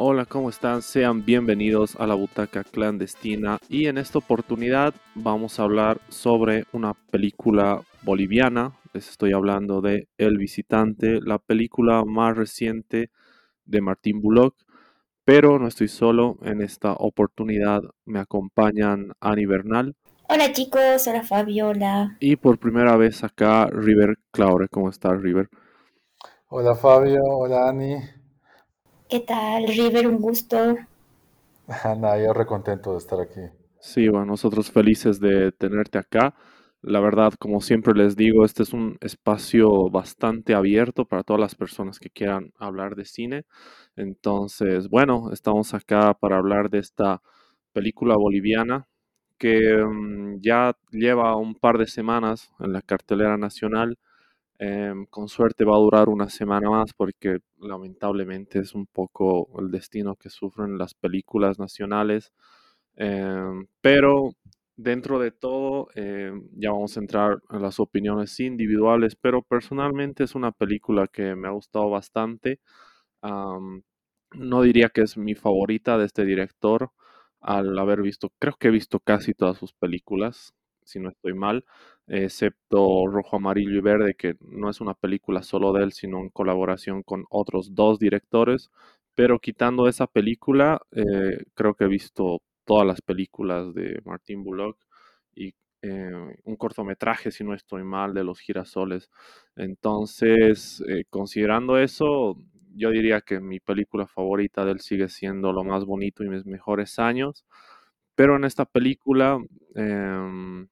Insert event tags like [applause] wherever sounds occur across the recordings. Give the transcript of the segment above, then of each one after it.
Hola, ¿cómo están? Sean bienvenidos a la Butaca Clandestina y en esta oportunidad vamos a hablar sobre una película boliviana. Les estoy hablando de El Visitante, la película más reciente de Martín Bullock. Pero no estoy solo, en esta oportunidad me acompañan Ani Bernal. Hola chicos, hola Fabiola. Y por primera vez acá River Claure. ¿Cómo estás, River? Hola Fabio, hola Ani. ¿Qué tal, River? Un gusto. [laughs] Nada, yo recontento de estar aquí. Sí, bueno, nosotros felices de tenerte acá. La verdad, como siempre les digo, este es un espacio bastante abierto para todas las personas que quieran hablar de cine. Entonces, bueno, estamos acá para hablar de esta película boliviana que mm, ya lleva un par de semanas en la cartelera nacional Em, con suerte va a durar una semana más porque lamentablemente es un poco el destino que sufren las películas nacionales. Em, pero dentro de todo, em, ya vamos a entrar en las opiniones individuales, pero personalmente es una película que me ha gustado bastante. no diría que es mi favorita de este director, al haber visto, creo que he visto casi todas sus películas, si no estoy mal excepto Rojo, Amarillo y Verde, que no es una película solo de él, sino en colaboración con otros dos directores. Pero quitando esa película, eh, creo que he visto todas las películas de Martin Bullock y eh, un cortometraje, si no estoy mal, de los girasoles. Entonces, eh, considerando eso, yo diría que mi película favorita de él sigue siendo Lo más bonito y mis mejores años. Pero en esta película em,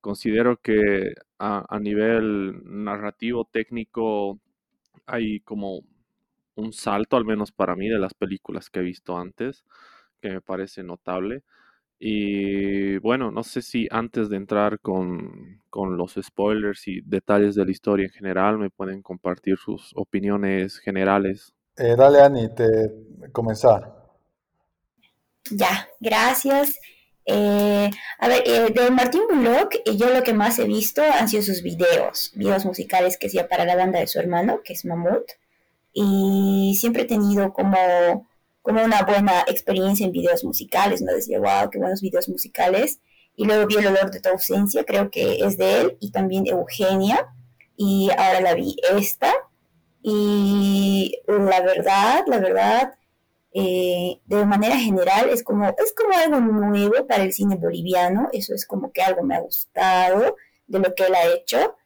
considero que a, nivel narrativo, técnico, hay como un salto, al menos para mí, de las películas que he visto antes, que me parece notable. Y bueno, no sé si antes de entrar con, los spoilers y detalles de la historia en general, me pueden compartir sus opiniones generales. Eh, dale, Ani, te comenzar. Ya, gracias. Eh, a ver, eh, de Martín Bullock, eh, yo lo que más he visto han sido sus videos, videos musicales que hacía para la banda de su hermano, que es Mamut, y siempre he tenido como, como una buena experiencia en videos musicales, ¿no? Decía, wow, qué buenos videos musicales. Y luego vi El olor de tu ausencia, creo que es de él, y también Eugenia, y ahora la vi esta, y la verdad, la verdad, eh, de manera general es como, es como algo nuevo para el cine boliviano, eso es como que algo me ha gustado de lo que él ha hecho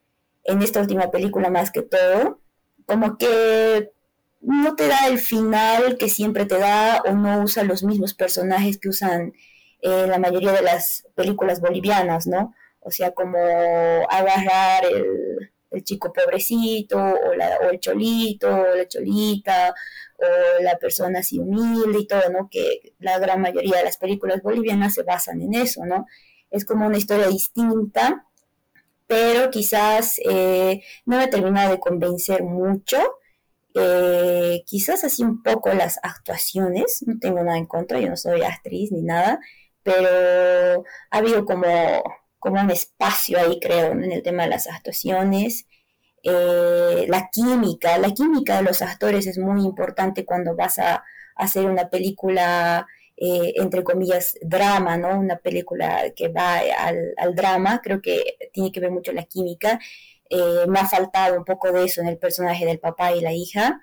en esta última película más que todo, como que no te da el final que siempre te da o no usa los mismos personajes que usan eh, la mayoría de las películas bolivianas, ¿no? O sea, como agarrar el, el chico pobrecito, o, la, o el cholito, o la cholita, o la persona así humilde y todo, ¿no? Que la gran mayoría de las películas bolivianas se basan en eso, ¿no? Es como una historia distinta, pero quizás eh, no me ha terminado de convencer mucho. Eh, quizás así un poco las actuaciones, no tengo nada en contra, yo no soy actriz ni nada, pero ha habido como como un espacio ahí, creo, en el tema de las actuaciones. Eh, la química, la química de los actores es muy importante cuando vas a, hacer una película, eh, entre comillas, drama, ¿no? Una película que va al, drama, creo que tiene que ver mucho la química. Eh, me ha faltado un poco de eso en el personaje del papá y la hija.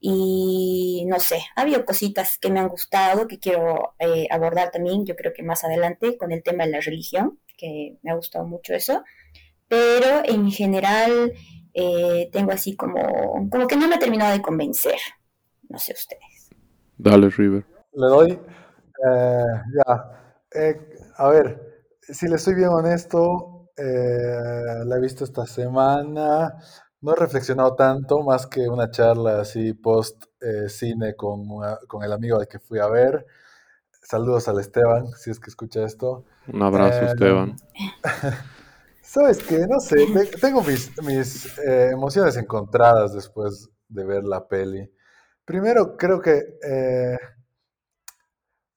Y no sé, ha habido cositas que me han gustado, que quiero abordar también, yo creo que más adelante, con el tema de la religión que me ha gustado mucho eso, pero en general eh, tengo así como, como que no me ha terminado de convencer, no sé ustedes. Dale, River. Le doy, eh, ya, eh, a ver, si le soy bien honesto, la he visto esta semana, no he reflexionado tanto, más que una charla así post cine con, con el amigo al que fui a ver. Saludos al Esteban, si es que escucha esto. Un abrazo, Esteban. [laughs] Sabes que, no sé, tengo mis, mis eh, emociones encontradas después de ver la peli. Primero, creo que, eh,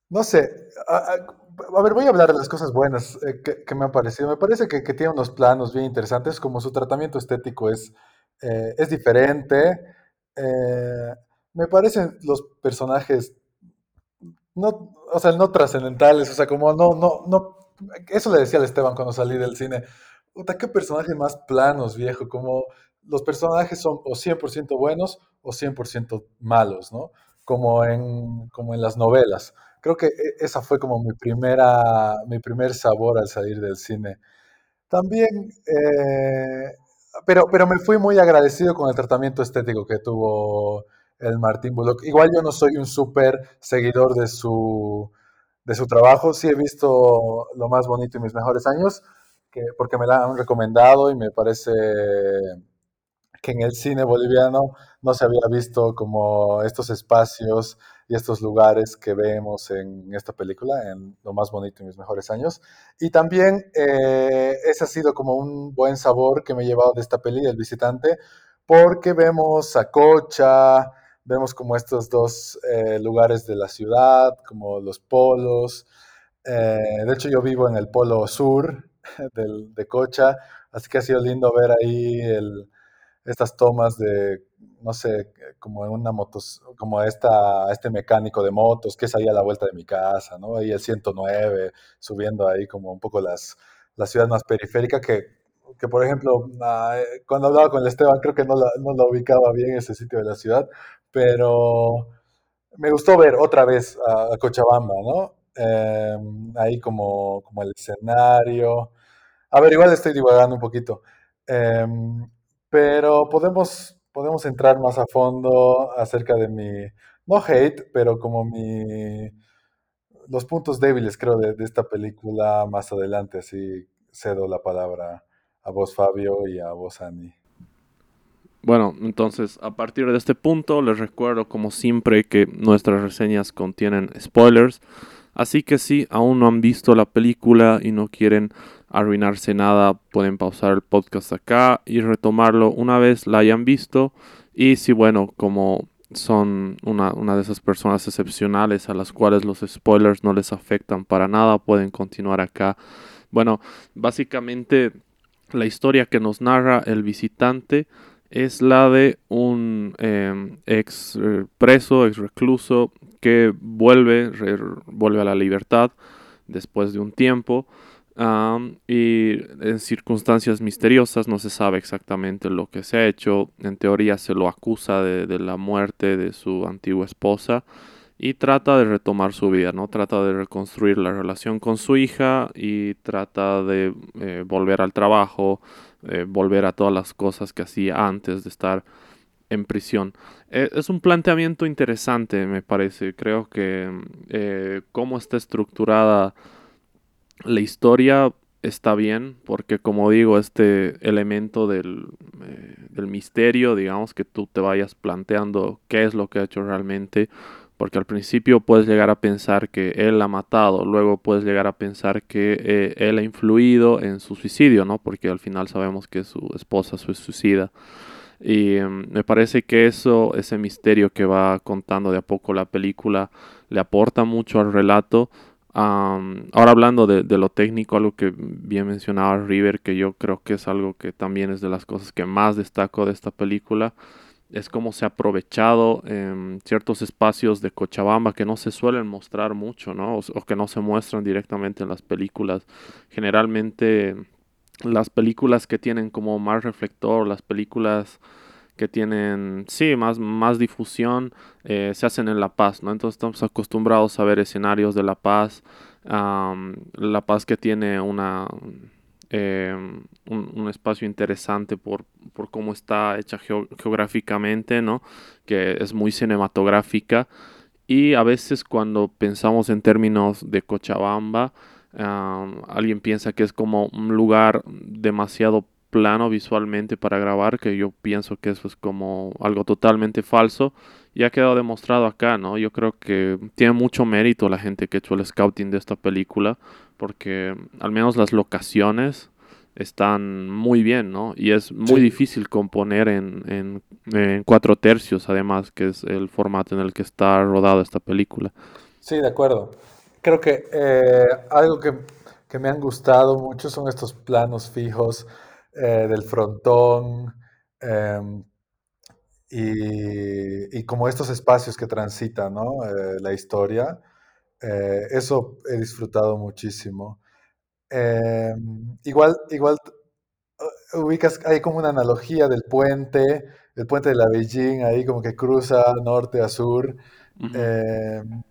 no sé, a, a- a ver, voy a hablar de las cosas buenas eh, que, me han parecido. Me parece que, que tiene unos planos bien interesantes, como su tratamiento estético es, eh, es diferente. eh, me parecen los personajes no, o sea, no trascendentales, o sea, como no, no, no, eso le decía al Esteban cuando salí del cine, puta, qué personajes más planos, viejo, como los personajes son o 100% buenos o 100% malos, ¿no? Como en, como en las novelas. Creo que e- esa fue como mi primera, mi primer sabor al salir del cine. También, eh, pero, pero me fui muy agradecido con el tratamiento estético que tuvo el Martín Bullock. Igual yo no soy un súper seguidor de su, de su trabajo, sí he visto Lo más bonito y mis mejores años, que, porque me la han recomendado y me parece que en el cine boliviano no se había visto como estos espacios y estos lugares que vemos en esta película, en Lo más bonito y mis mejores años. Y también eh, ese ha sido como un buen sabor que me he llevado de esta peli, El visitante, porque vemos a Cocha, vemos como estos dos eh, lugares de la ciudad, como los polos. Eh, de hecho, yo vivo en el polo sur [laughs] del, de Cocha, así que ha sido lindo ver ahí el, estas tomas de, no sé, como en una motos, como este mecánico de motos que es ahí a la vuelta de mi casa, ¿no? Ahí el 109, subiendo ahí como un poco las, la ciudad más periférica que, que por ejemplo, ah, eh, cuando hablaba con el Esteban, creo que no la, no la ubicaba bien ese sitio de la ciudad, pero me gustó ver otra vez a, Cochabamba, ¿no? Eh, ahí como, como el escenario. A ver, igual estoy divagando un poquito. Em, pero podemos, podemos entrar más a fondo acerca de mi, no hate, pero como mi, los puntos débiles, creo, de, esta película más adelante. Así cedo la palabra a vos, Fabio, y a vos, Ani. Bueno, entonces a partir de este punto les recuerdo como siempre que nuestras reseñas contienen spoilers, así que si aún no han visto la película y no quieren arruinarse nada, pueden pausar el podcast acá y retomarlo una vez la hayan visto y si bueno, como son una, una de esas personas excepcionales a las cuales los spoilers no les afectan para nada, pueden continuar acá. Bueno, básicamente la historia que nos narra el visitante es la de un eh, ex preso, ex recluso, que vuelve, vuelve a la libertad después de un tiempo. Y en circunstancias misteriosas no se sabe exactamente lo que se ha hecho. En teoría se lo acusa de, de la muerte de su antigua esposa y trata de retomar su vida, ¿no? Trata de reconstruir la relación con su hija y trata de eh, volver al trabajo, eh, volver a todas las cosas que hacía antes de estar en prisión. Eh, es un planteamiento interesante, me parece. Creo que eh, cómo está estructurada la historia está bien, porque como digo, este elemento del, del misterio, digamos, que tú te vayas planteando qué es lo que ha hecho realmente porque al principio puedes llegar a pensar que él ha matado, luego puedes llegar a pensar que eh, él ha influido en su suicidio, ¿no? Porque al final sabemos que su esposa se suicida. Y um, me parece que eso, ese misterio que va contando de a poco la película, le aporta mucho al relato. Ahora hablando de, de, lo técnico, algo que bien mencionaba River, que yo creo que es algo que también es de las cosas que más destaco de esta película, es cómo se ha aprovechado en ciertos espacios de Cochabamba que no se suelen mostrar mucho, ¿no? O, o, que no se muestran directamente en las películas. Generalmente las películas que tienen como más reflector, las películas que tienen, sí, más, más difusión, eh, se hacen en La Paz, ¿no? Entonces estamos acostumbrados a ver escenarios de La Paz, um, La Paz que tiene una eh, un, espacio interesante por, por cómo está hecha geo geográficamente, ¿no? que es muy cinematográfica. Y a veces cuando pensamos en términos de Cochabamba, alguien piensa que es como un lugar demasiado plano visualmente para grabar, que yo pienso que eso es como algo totalmente falso y ha quedado demostrado acá, ¿no? Yo creo que tiene mucho mérito la gente que ha hecho el scouting de esta película, porque al menos las locaciones están muy bien, ¿no? Y es muy difícil componer en, en, cuatro tercios, además, que es el formato en el que está rodada esta película. Sí, de acuerdo. Creo que eh, algo que, que, me han gustado mucho son estos planos fijos eh, del frontón em, y, y, como estos espacios que transitan, ¿no? Eh, la historia. Eso he disfrutado muchísimo. Em, igual, igual ubicas, hay como una analogía del puente, el puente de la Beijing, ahí como que cruza norte a sur. Em,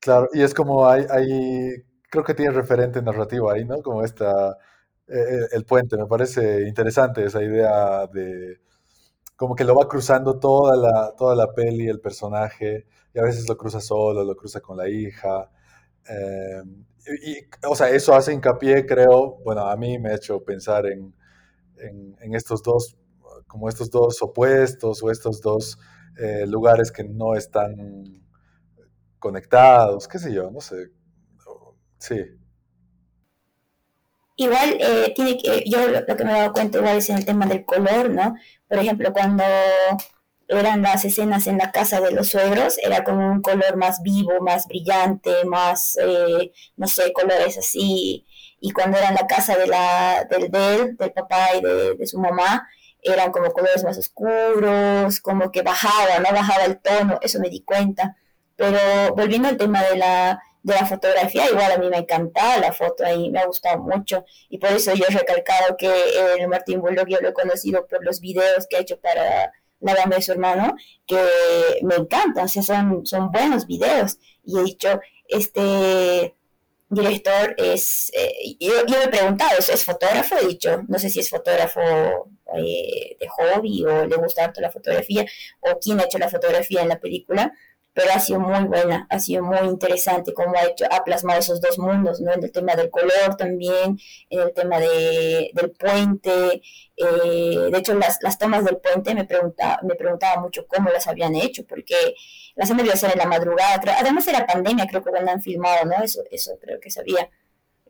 claro, y es como hay, hay, creo que tiene referente narrativo ahí, ¿no? Como esta, e, e, el puente, me parece interesante esa idea de, como que lo va cruzando toda la, toda la peli, el personaje, y a veces lo cruza solo, lo cruza con la hija. Em, y, o sea, eso hace hincapié, creo, bueno, a mí me ha hecho pensar en, en, estos dos, como estos dos opuestos o estos dos eh, lugares que no están conectados, qué sé yo, no sé. Sí. Igual, eh, tiene que, yo lo, que me he dado cuenta igual es en el tema del color, ¿no? Por ejemplo, cuando eran las escenas en la casa de los suegros, era como un color más vivo, más brillante, más, eh, no sé, colores así. Y cuando era en la casa de la, del, del, papá y de, su mamá, eran como colores más oscuros, como que bajaba, ¿no? Bajaba el tono, eso me di cuenta. Pero volviendo al tema de la, de la fotografía, igual a mí me encantaba la foto ahí, me ha gustado mucho. Y por eso yo he recalcado que el Martín Bullock yo lo he conocido por los videos que ha hecho para la banda de su hermano, que me encantan, o sea, son, son buenos videos. Y he dicho, este director es, eh, yo, me he preguntado, ¿es, fotógrafo? He dicho, no sé si es fotógrafo eh, de hobby o le gusta harto la fotografía, o quién ha hecho la fotografía en la película, pero ha sido muy buena, ha sido muy interesante cómo ha hecho, ha plasmado esos dos mundos, ¿no? En el tema del color también, en el tema de, del puente, eh, de hecho las, las tomas del puente me preguntaba, me preguntaba mucho cómo las habían hecho, porque las han debido hacer en la madrugada, además era pandemia, creo que cuando han filmado, ¿no? Eso, eso creo que sabía,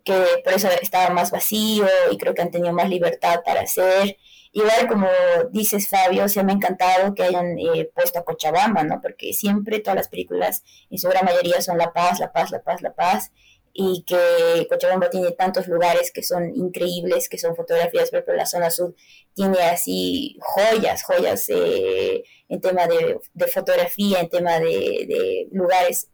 que por eso estaba más vacío y creo que han tenido más libertad para hacer. Igual como dices Fabio, se me ha encantado que hayan eh, puesto a Cochabamba, ¿no? Porque siempre todas las películas, en su gran mayoría, son La Paz, La Paz, La Paz, La Paz, y que Cochabamba tiene tantos lugares que son increíbles, que son fotografías, pero la zona sur tiene así joyas, joyas eh, en tema de, fotografía, en tema de, lugares,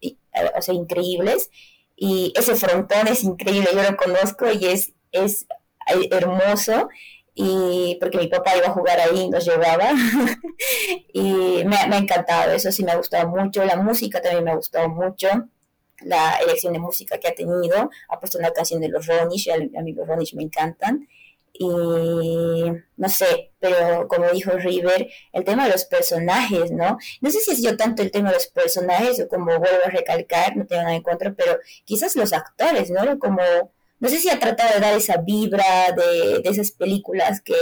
o sea, increíbles. Y ese frontón es increíble, yo lo conozco y es, es hermoso. Y porque mi papá iba a jugar ahí, nos llevaba. [laughs] Y me, ha encantado, eso sí me ha gustado mucho, la música también me ha gustado mucho, la elección de música que ha tenido, ha puesto una canción de los Ronish, a, mí los Ronish me encantan y no sé, pero como dijo River, el tema de los personajes, ¿no? No sé si es yo tanto el tema de los personajes o como vuelvo a recalcar, no tengo nada en contra, pero quizás los actores, ¿no? Como no sé si ha tratado de dar esa vibra de, esas películas que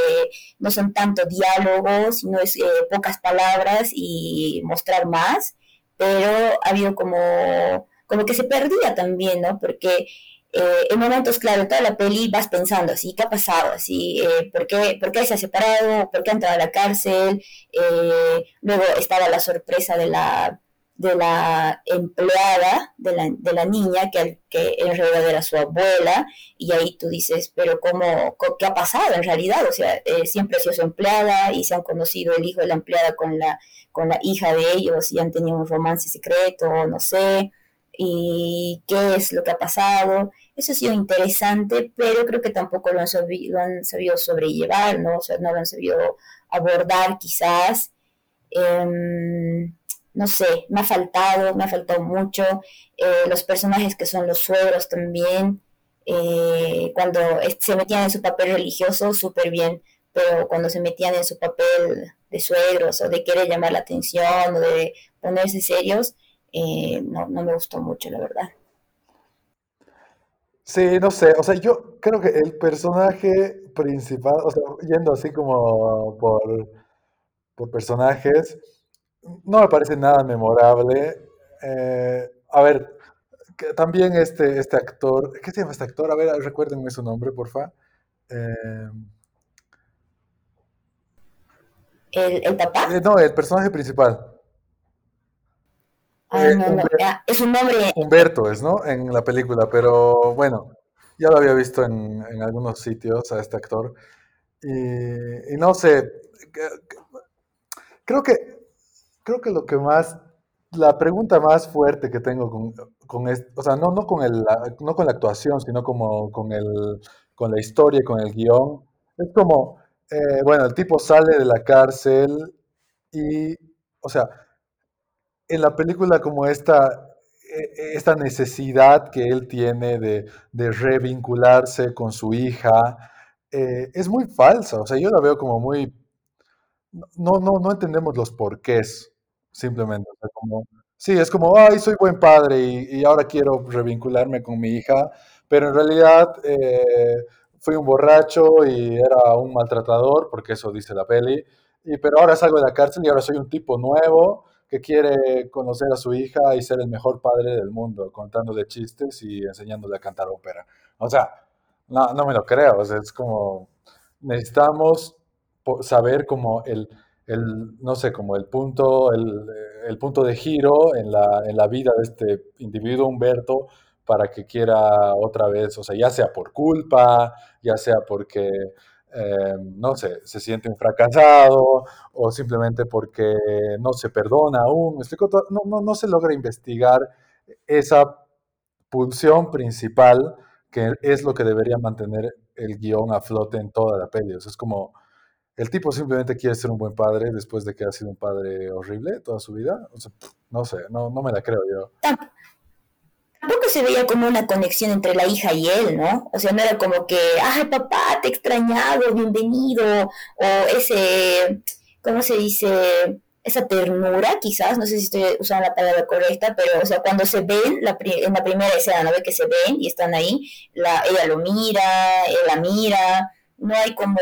no son tanto diálogos, sino es eh, pocas palabras y mostrar más, pero ha habido como, como que se perdía también, ¿no? Porque eh, en momentos, claro, toda la peli vas pensando así, ¿qué ha pasado? Así, eh, ¿por, qué, ¿por, qué, se ha separado? ¿Por qué ha entrado a la cárcel? luego estaba la sorpresa de la de la empleada, de la, de la niña, que, que en realidad era su abuela, y ahí tú dices, pero ¿cómo, qué ha pasado en realidad? O sea, eh, siempre ha sido su empleada y se han conocido el hijo de la empleada con la, con la hija de ellos y han tenido un romance secreto, no sé, y qué es lo que ha pasado. Eso ha sido interesante, pero creo que tampoco lo han, sabido, lo han sabido sobrellevar, ¿no? O sea, no lo han sabido abordar quizás. Em, no sé, me ha faltado, me ha faltado mucho. Eh, los personajes que son los suegros también, eh, cuando se metían en su papel religioso, súper bien, pero cuando se metían en su papel de suegros o de querer llamar la atención o de ponerse serios, eh, no, no me gustó mucho, la verdad. Sí, no sé, o sea, yo creo que el personaje principal, o sea, yendo así como por, por personajes, no me parece nada memorable. Eh, a ver, también este, este actor, ¿qué se llama este actor? A ver, recuérdenme su nombre, porfa. Eh, ¿El, el papá? eh, no, el personaje principal. Ah, Eh, no, no, Humber- es un nombre. Humberto es, ¿no? En la película, pero bueno, ya lo había visto en, en algunos sitios a este actor. Y, y no sé, creo que, creo que lo que más, la pregunta más fuerte que tengo con, con es- o sea, no, no con el, no con la actuación, sino como con el, con la historia con el guion, es como, eh, bueno, el tipo sale de la cárcel y, o sea, en la película como esta, e- esta necesidad que él tiene de, de revincularse con su hija, eh, es muy falsa. O sea, yo la veo como muy, no, no, no entendemos los porqués, simplemente. Sí, es como, ay, soy buen padre y, ahora quiero revincularme con mi hija, pero en realidad eh, fui un borracho y era un maltratador, porque eso dice la peli, y, pero ahora salgo de la cárcel y ahora soy un tipo nuevo que quiere conocer a su hija y ser el mejor padre del mundo, contándole chistes y enseñándole a cantar ópera. O sea, no, no me lo creo, o sea, es como, necesitamos saber como el, el, no sé, como el punto, el, el punto de giro en la, en la vida de este individuo Humberto para que quiera otra vez, o sea, ya sea por culpa, ya sea porque, eh, no sé, se siente un fracasado o simplemente porque no se perdona aún, No, no, no se logra investigar esa pulsión principal que es lo que debería mantener el guion a flote en toda la peli. Es como, el tipo simplemente quiere ser un buen padre después de que ha sido un padre horrible toda su vida. No sé, no, no me la creo yo. Tam- Tampoco se veía como una conexión entre la hija y él, ¿no? O sea, no era como que, ay, papá, te he extrañado, bienvenido, o ese, ¿cómo se dice? Esa ternura, quizás, no sé si estoy usando la palabra correcta, pero, o sea, cuando se ven, la pri- en la primera escena, ¿no ve que se ven y están ahí? La, ella lo mira, él la mira, no hay como,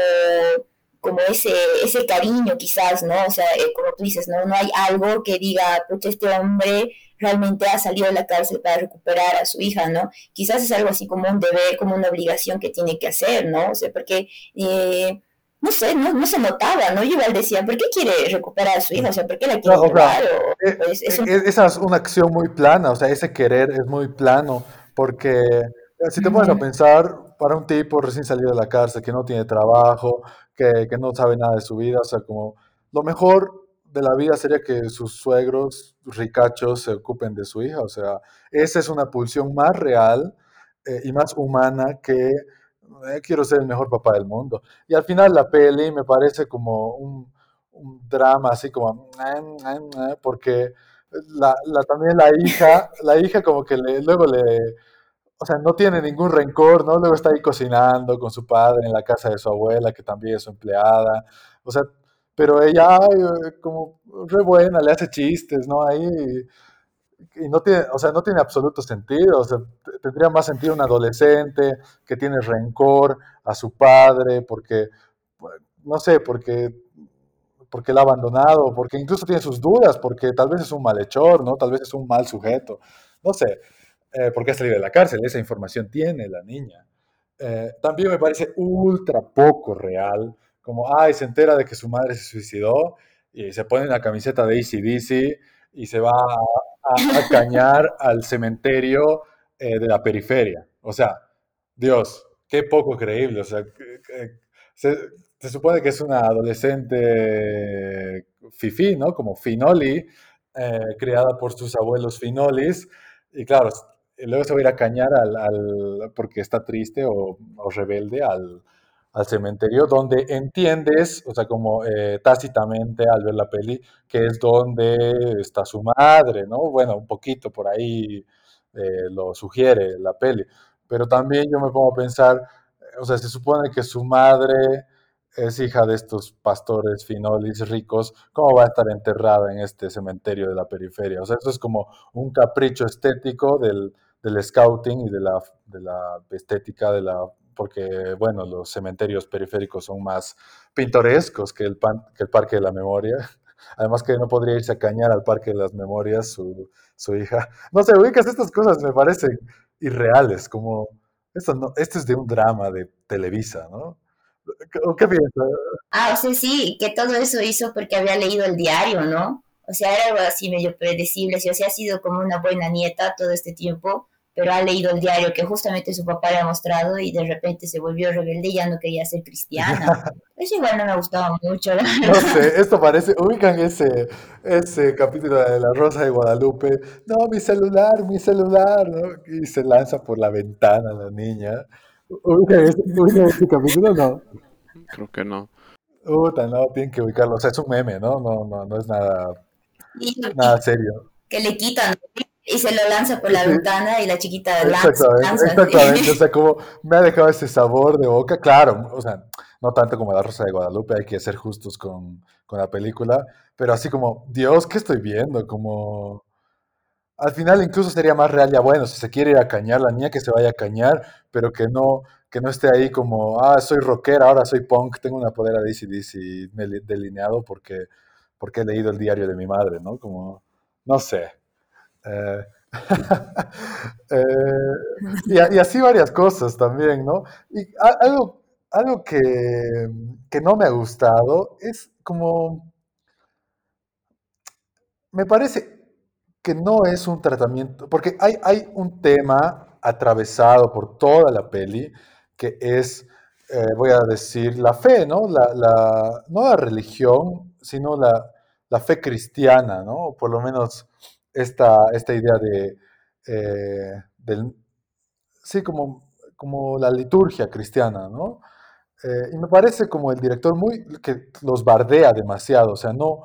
como ese, ese cariño, quizás, ¿no? O sea, eh, como tú dices, ¿no? No hay algo que diga, pucha, este hombre realmente ha salido de la cárcel para recuperar a su hija, ¿no? Quizás es algo así como un deber, como una obligación que tiene que hacer, ¿no? O sea, porque, eh, no sé, no, no se notaba, ¿no? Yo igual decía, ¿por qué quiere recuperar a su hija? O sea, ¿por qué la No, quiere o sea, llevar? O, eh, pues, es un... eh, esa es una acción muy plana, o sea, ese querer es muy plano, porque si te pones a pensar, para un tipo recién salido de la cárcel, que no tiene trabajo, que, que no sabe nada de su vida, o sea, como lo mejor de la vida sería que sus suegros ricachos se ocupen de su hija, o sea, esa es una pulsión más real eh, y más humana que eh, quiero ser el mejor papá del mundo. Y al final la peli me parece como un, un drama así como, porque la, también la hija, la hija como que le, luego le, o sea, no tiene ningún rencor, ¿no? Luego está ahí cocinando con su padre en la casa de su abuela, que también es su empleada, o sea, pero ella, eh, como re buena, le hace chistes, ¿no? Ahí, y no tiene, o sea, no tiene absoluto sentido, o sea, tendría más sentido un adolescente que tiene rencor a su padre porque, bueno, no sé, porque, porque la ha abandonado, porque incluso tiene sus dudas, porque tal vez es un malhechor, ¿no? Tal vez es un mal sujeto, no sé, eh, porque ha salido de la cárcel, esa información tiene la niña. Eh, también me parece ultra poco real, como, ay, se entera de que su madre se suicidó y se pone la camiseta de AC/DC y se va a, cañar [laughs] al cementerio eh, de la periferia. O sea, Dios, qué poco creíble. O sea, se, supone que es una adolescente fifí, ¿no? Como Finoli, eh, criada por sus abuelos Finolis. Y claro, luego se va a ir a cañar al, porque está triste o rebelde al, al cementerio, donde entiendes, o sea, como eh, tácitamente al ver la peli, que es donde está su madre, ¿no? Bueno, un poquito por ahí eh, lo sugiere la peli. Pero también yo me pongo a pensar, o sea, se supone que su madre es hija de estos pastores finolis ricos, ¿cómo va a estar enterrada en este cementerio de la periferia? O sea, eso es como un capricho estético del, del scouting y de la, de la estética de la porque, bueno, los cementerios periféricos son más pintorescos que el, pan, que el Parque de la Memoria. [laughs] Además que no podría irse a cañar al Parque de las Memorias su, hija. [laughs] No sé, ubicas estas cosas me parecen irreales, como esto, no, esto es de un drama de Televisa, ¿no? ¿Qué piensas? Ah, o sea, sí, que todo eso hizo porque había leído el diario, ¿no? O sea, era algo así medio predecible, o sea, ha sido como una buena nieta todo este tiempo, pero ha leído el diario que justamente su papá le ha mostrado y de repente se volvió rebelde y ya no quería ser cristiana. [laughs] Eso igual no me gustaba mucho. No sé, esto parece, ubican ese, ese capítulo de La Rosa de Guadalupe, no, mi celular, mi celular, ¿no? Y se lanza por la ventana la niña. ¿Ubican ese, ubican ese capítulo? No. Creo que no. Puta, no, tienen que ubicarlo. O sea, es un meme, ¿no? No, no, no es nada, nada serio. que le quitan y se lo lanza por la Sí, ventana y la chiquita lanza, Exactamente, lanza. exactamente. O sea, como me ha dejado ese sabor de boca. Claro, o sea, no tanto como La Rosa de Guadalupe, hay que ser justos con, con la película, pero así como, Dios, ¿qué estoy viendo? Como, al final incluso sería más real, ya bueno, si se quiere ir a cañar, la niña que se vaya a cañar, pero que no, que no esté ahí como, ah, soy rockera, ahora soy punk, tengo una polera de AC/DC delineado porque, porque he leído el diario de mi madre, ¿no? Como, no sé. Eh, [laughs] eh, y, así varias cosas también, ¿no? Y algo, algo que, que no me ha gustado es como, me parece que no es un tratamiento, porque hay, hay un tema atravesado por toda la peli que es, eh, voy a decir, la fe, ¿no? La, la- no la religión, sino la, la fe cristiana, ¿no? Por lo menos esta, esta idea de, eh, del, sí, como, como la liturgia cristiana, ¿no? Eh, y me parece como el director muy, que los bardea demasiado, o sea, no,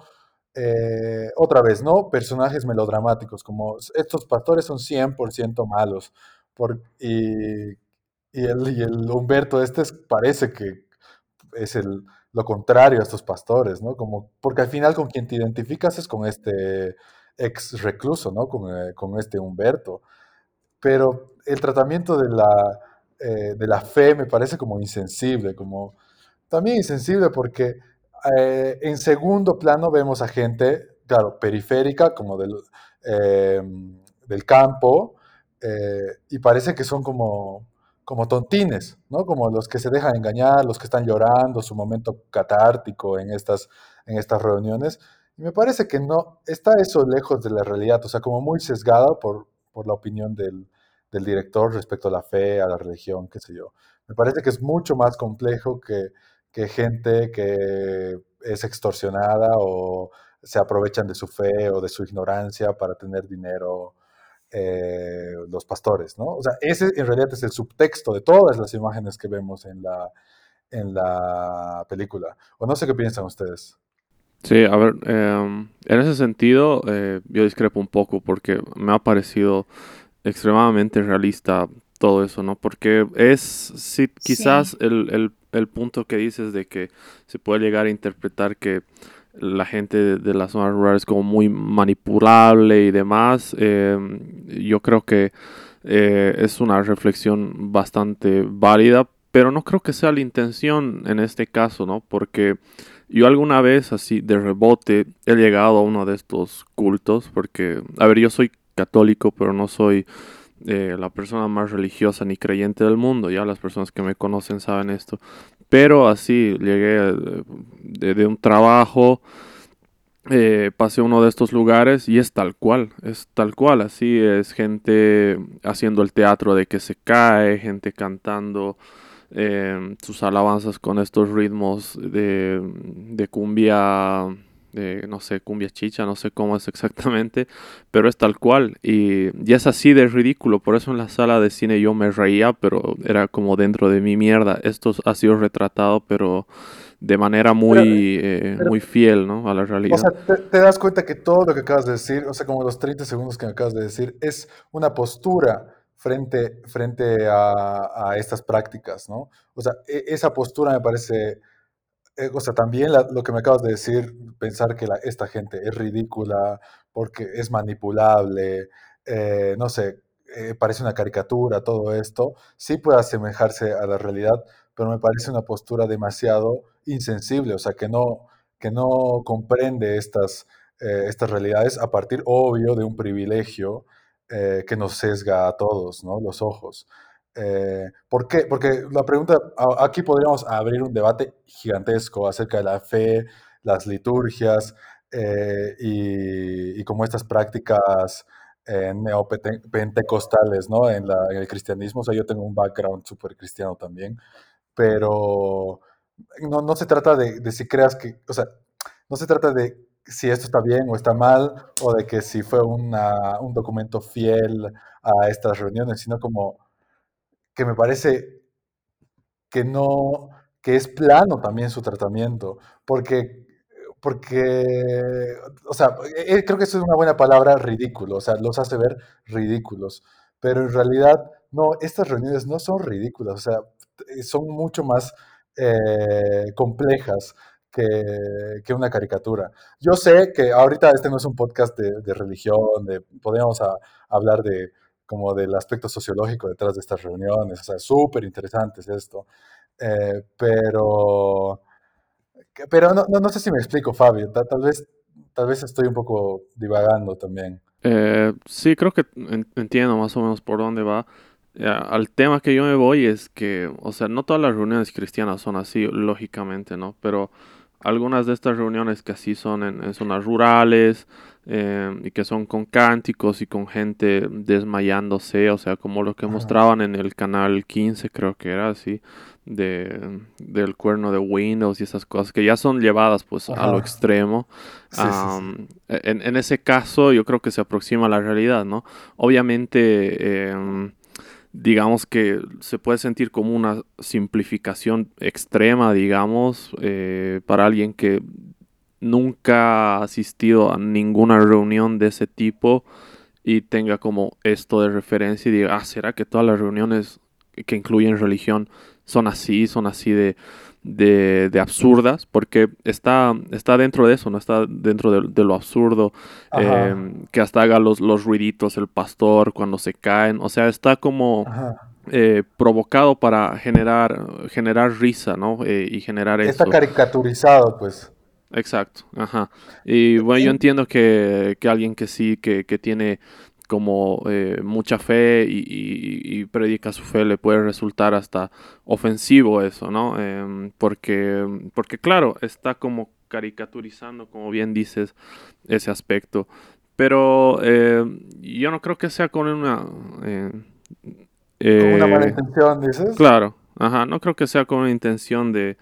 eh, otra vez, ¿no? Personajes melodramáticos, como estos pastores son 100% malos, por, y, y, el, y el Humberto este es- parece que es el, lo contrario a estos pastores, ¿no? Como, porque al final con quien te identificas es con este ex recluso, ¿no? Con, eh, con este Humberto pero el tratamiento de la, eh, de la fe me parece como insensible, como también insensible porque eh, en segundo plano vemos a gente, claro, periférica, como del, del campo, y parece que son como, como tontines, ¿no? Como los que se dejan engañar, los que están llorando, su momento catártico en estas, en estas reuniones. Y me parece que no, está eso lejos de la realidad, o sea, como muy sesgada por, por la opinión del, del director respecto a la fe, a la religión, qué sé yo. Me parece que es mucho más complejo que, que gente que es extorsionada o se aprovechan de su fe o de su ignorancia para tener dinero eh, los pastores, ¿no? O sea, ese en realidad es el subtexto de todas las imágenes que vemos en la, en la película. O no sé qué piensan ustedes. Sí, a ver, em, en ese sentido eh, yo discrepo un poco porque me ha parecido extremadamente realista todo eso, ¿no? Porque es, sí, quizás Sí, el, el- el punto que dices de que se puede llegar a interpretar que la gente de, de la zona rural es como muy manipulable y demás. em, yo creo que eh, es una reflexión bastante válida, pero no creo que sea la intención en este caso, ¿no? Porque yo alguna vez así de rebote he llegado a uno de estos cultos, porque, a ver, yo soy católico, pero no soy eh, la persona más religiosa ni creyente del mundo, ya las personas que me conocen saben esto, pero así llegué eh, de, de un trabajo, eh, pasé uno de estos lugares y es tal cual, es tal cual, así es gente haciendo el teatro de que se cae, gente cantando eh, sus alabanzas con estos ritmos de, de cumbia, de, no sé, cumbia chicha, no sé cómo es exactamente, pero es tal cual y, y es así de ridículo, por eso en la sala de cine yo me reía, pero era como dentro de mi mierda, esto ha sido retratado, pero de manera Pero, muy, eh, pero muy fiel, ¿no? a la O realidad. sea, te, te das cuenta que todo lo que acabas de decir, o sea, como los 30 segundos que me acabas de decir, es una postura frente, frente a, estas prácticas, ¿no? O sea, e- esa postura me parece eh, o sea, también lo que me acabas de decir, pensar que esta gente es ridícula porque es manipulable, eh, no sé, eh, parece una caricatura, todo esto, sí puede asemejarse a la realidad, pero me parece una postura demasiado insensible, o sea, que no, que no comprende estas, estas realidades a partir, obvio, de un privilegio eh, que nos sesga a todos, ¿no? Los ojos. Eh, ¿Por qué? Porque la pregunta, aquí podríamos abrir un debate gigantesco acerca de la fe, las liturgias eh, y, y, como estas prácticas neopentecostales, ¿no? En, el cristianismo. O sea, yo tengo un background súper cristiano también, pero no, no se trata de, de, si creas que, o sea, no se trata de si esto está bien o está mal, o de que si fue una, un documento fiel a estas reuniones, sino como que me parece que no, que es plano también su tratamiento, porque, porque, o sea, eh, creo que eso es una buena palabra, ridículo, o sea, los hace ver ridículos, pero en realidad, no, estas reuniones no son ridículas, o sea, son mucho más eh, complejas que, que, una caricatura. Yo sé que ahorita este no es un podcast de, de religión, de, podríamos a, hablar de como del aspecto sociológico detrás de estas reuniones, o sea, súper interesante es esto, eh, pero, pero no, no, no, sé si me explico, Fabio, tal, tal, vez, tal vez estoy un poco divagando también. Eh, sí, creo que entiendo más o menos por dónde va. al tema que yo me voy es que, o sea, no todas las reuniones cristianas son así, lógicamente, ¿no? Pero algunas de estas reuniones que así son en, en zonas rurales eh, y que son con cánticos y con gente desmayándose, o sea, como lo que mostraban en el canal 15, creo que era así, de, del cuerno de Windows y esas cosas que ya son llevadas pues Ajá. a lo extremo. Sí, um, sí, sí. En, en, ese caso yo creo que se aproxima a la realidad, ¿no? Obviamente... Eh, digamos que se puede sentir como una simplificación extrema, digamos, eh, para alguien que nunca ha asistido a ninguna reunión de ese tipo y tenga como esto de referencia y diga, ah, ¿será que todas las reuniones que incluyen religión son así, son así de, de, de, absurdas, porque está, está dentro de eso, no está dentro de, de lo absurdo, eh, que hasta haga los, los ruiditos el pastor cuando se caen, o sea, está como eh, provocado para generar, generar risa, ¿no? Eh, y generar está eso. caricaturizado, pues. Exacto, ajá. Y bueno, yo entiendo que, que alguien que sí, que, que tiene como eh, mucha fe y, y, y, predica su fe, le puede resultar hasta ofensivo eso, ¿no? Eh, porque, porque claro, está como caricaturizando, como bien dices, ese aspecto. Pero eh, yo no creo que sea con una... con una mala intención, dices. Claro, ajá, no creo que sea con una intención de,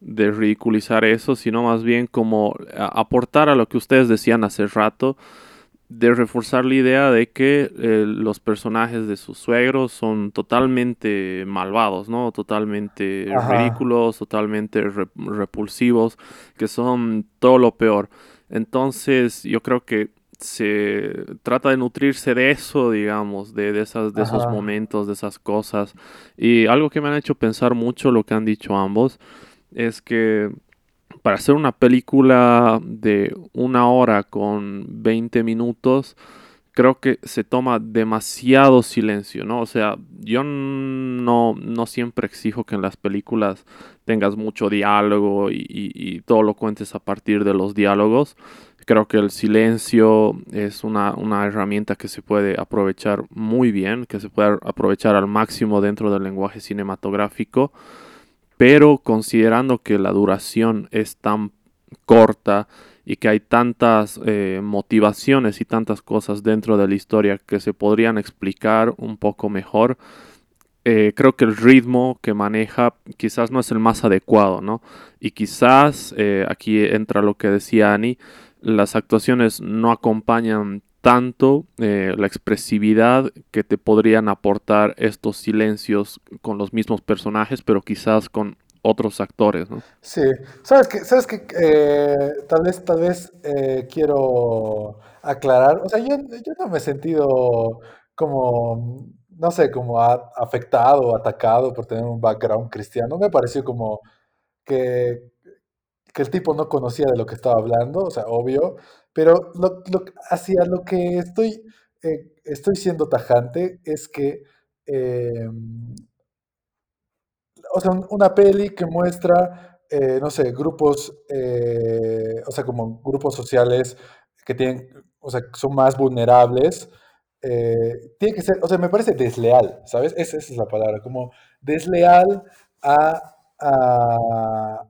de ridiculizar eso, sino más bien como aportar a lo que ustedes decían hace rato, de reforzar la idea de que eh, los personajes de sus suegros son totalmente malvados, ¿no? Totalmente Ajá. ridículos, totalmente re repulsivos, que son todo lo peor. Entonces, yo creo que se trata de nutrirse de eso, digamos, de, de, esas, de esos momentos, de esas cosas. Y algo que me han hecho pensar mucho lo que han dicho ambos es que para hacer una película de una hora con 20 minutos, creo que se toma demasiado silencio, ¿no? O sea, yo no, no siempre exijo que en las películas tengas mucho diálogo y, todo lo cuentes a partir de los diálogos. Creo que el silencio es una, una herramienta que se puede aprovechar muy bien, que se puede aprovechar al máximo dentro del lenguaje cinematográfico pero considerando que la duración es tan corta y que hay tantas eh, motivaciones y tantas cosas dentro de la historia que se podrían explicar un poco mejor, eh, creo que el ritmo que maneja quizás no es el más adecuado, ¿no? Y quizás eh, aquí entra lo que decía Annie, las actuaciones no acompañan tanto eh, la expresividad que te podrían aportar estos silencios con los mismos personajes, pero quizás con otros actores. Sí, sabes que, sabes que eh, tal vez, tal vez eh, quiero aclarar, o sea, yo, yo, no me he sentido como, no sé, como a, afectado o atacado por tener un background cristiano, me pareció como que, que el tipo no conocía de lo que estaba hablando, o sea, obvio, pero lo, lo, hacia lo que estoy, eh, estoy siendo tajante es que, eh, o sea, una peli que muestra, eh, no sé, grupos, eh, o sea, como grupos sociales que tienen, o sea, son más vulnerables, tiene que ser, o sea, me parece desleal, ¿sabes? Esa, esa es la palabra, como desleal a, a,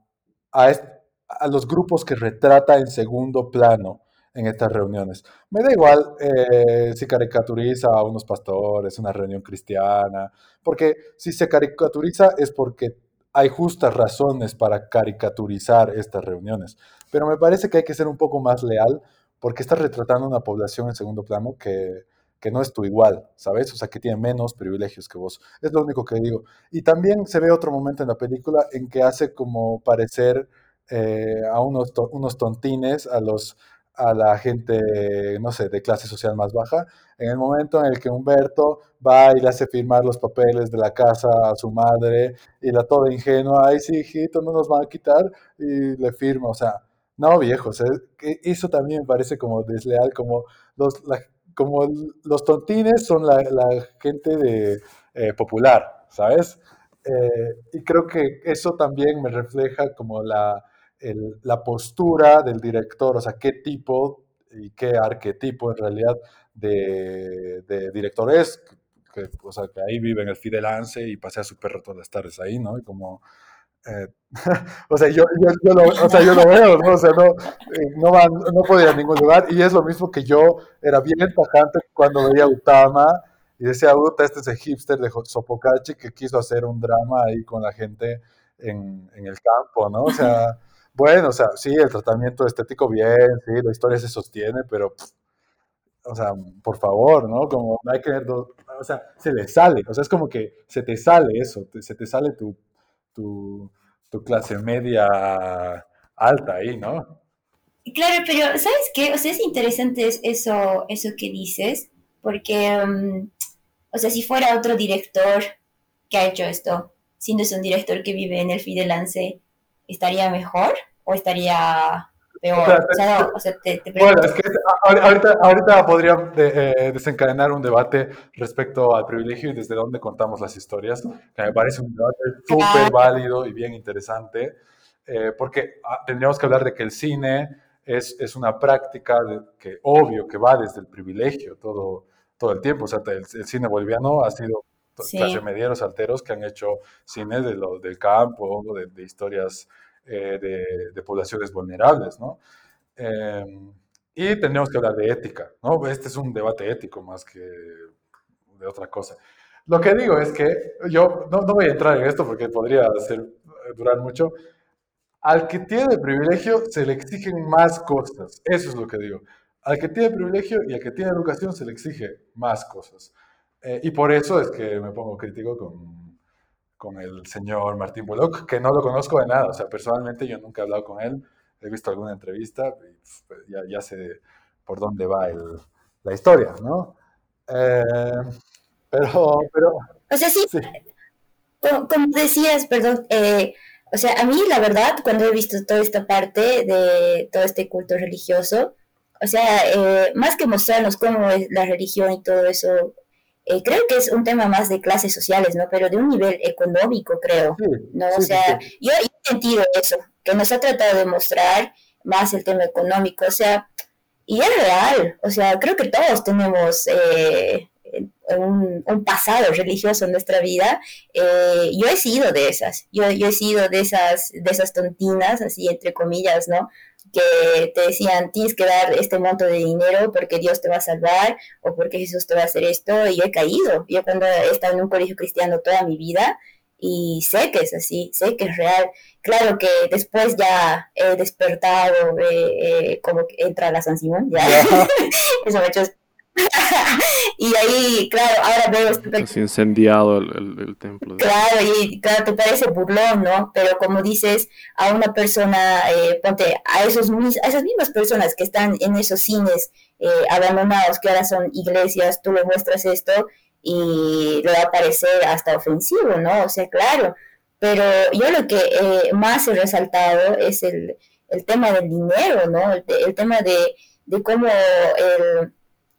a los grupos que retrata en segundo plano en estas reuniones. Me da igual eh, si caricaturiza a unos pastores, una reunión cristiana, porque si se caricaturiza es porque hay justas razones para caricaturizar estas reuniones. Pero me parece que hay que ser un poco más leal porque estás retratando una población en segundo plano que, que no es tu igual, ¿sabes? O sea, que tiene menos privilegios que vos. Es lo único que digo. Y también se ve otro momento en la película en que hace como parecer eh, a unos, unos tontines a los a la gente, no sé, de clase social más baja, en el momento en el que Humberto va y le hace firmar los papeles de la casa a su madre y la toda ingenua, ay sí, hijito, no nos van a quitar, y le firma, o sea, no, viejo, eso también me parece como desleal, como los, como los tontines son la, la gente de, eh, popular, ¿sabes? Eh, y creo que eso también me refleja como la, el- la postura del director, o sea, qué tipo y qué arquetipo en realidad de, director es, que, o sea, que ahí vive en el Fidelance y pasea a su perro todas las tardes ahí, ¿no? Y como, eh, [laughs] o sea, yo, yo, yo lo, veo, ¿no? O sea, no, eh, no, van, no puedo ir a ningún lugar. Y es lo mismo que yo era bien tajante cuando veía Utama y decía, Uta, este es el hipster de Sopocachi que quiso hacer un drama ahí con la gente en, en el campo, ¿no? O sea, bueno, o sea, sí, el tratamiento estético bien, sí, la historia se sostiene, pero, o sea, por favor, ¿no? Como hay que ver dos, o sea, se le sale, o sea, es como que se te sale eso, se te sale tu, tu, tu clase media alta ahí, ¿no? Claro, pero ¿sabes qué? O sea, es interesante es- eso, eso que dices, porque, um, o sea, si fuera otro director que ha hecho esto, si no es un director que vive en el Fidelance, ¿estaría mejor o estaría peor? O sea, no, o sea, te, te Bueno, es que ahorita, ahorita podría de- eh, desencadenar un debate respecto al privilegio y desde dónde contamos las historias, que me parece un debate súper válido y bien interesante, eh, porque ah, tendríamos que hablar de que el cine es, es una práctica de- que obvio que va desde el privilegio todo, todo el tiempo. O sea, el, el cine boliviano ha sido sí. medieros alteros que han hecho cine de los del campo, de, de historias eh, de, de poblaciones vulnerables, ¿no? Eh, y tendríamos que hablar de ética, ¿no? Este es un debate ético más que de otra cosa. Lo que digo es que yo no, no voy a entrar en esto porque podría ser, durar mucho. Al que tiene privilegio se le exigen más cosas. Eso es lo que digo. Al que tiene privilegio y al que tiene educación se le exige más cosas. Eh, y por eso es que me pongo crítico con, con el señor Martín Bullock, que no lo conozco de nada. O sea, personalmente yo nunca he hablado con él. He visto alguna entrevista y ya, ya sé por dónde va el, la historia, ¿no? Eh, pero, pero, O sea, sí, sí, como, como decías, perdón, eh, o sea, a mí la verdad, cuando he visto toda esta parte de todo este culto religioso, o sea, eh, más que mostrarnos cómo es la religión y todo eso, eh, creo que es un tema más de clases sociales, ¿no? Pero de un nivel económico, creo, sí, ¿no? O sí, sea, sí. yo, yo he sentido eso, que nos ha tratado de mostrar más el tema económico, o sea, y es real, o sea, creo que todos tenemos eh, un, un, pasado religioso en nuestra vida. Eh, yo he sido de esas, yo, yo he sido de esas, de esas tontinas, así entre comillas, ¿no? Que te decían, tienes que dar este monto de dinero porque Dios te va a salvar o porque Jesús te va a hacer esto, y yo he caído. Yo cuando he estado en un colegio cristiano toda mi vida, y sé que es así, sé que es real. Claro que después ya he despertado, eh, eh, como que entra la San Simón, ya. Ya. [laughs] Eso me ha hecho. [laughs] y ahí, claro, ahora veo esto. Casi incendiado el, el, el templo. de- Claro, y claro, te parece burlón, ¿no? Pero como dices, a una persona, eh, ponte, a, esos, mis- a esas mismas personas que están en esos cines eh, abandonados, que ahora son iglesias, tú le muestras esto y le va a parecer hasta ofensivo, ¿no? O sea, claro. Pero yo lo que eh, más he resaltado es el, el tema del dinero, ¿no? El, el tema de, de cómo el,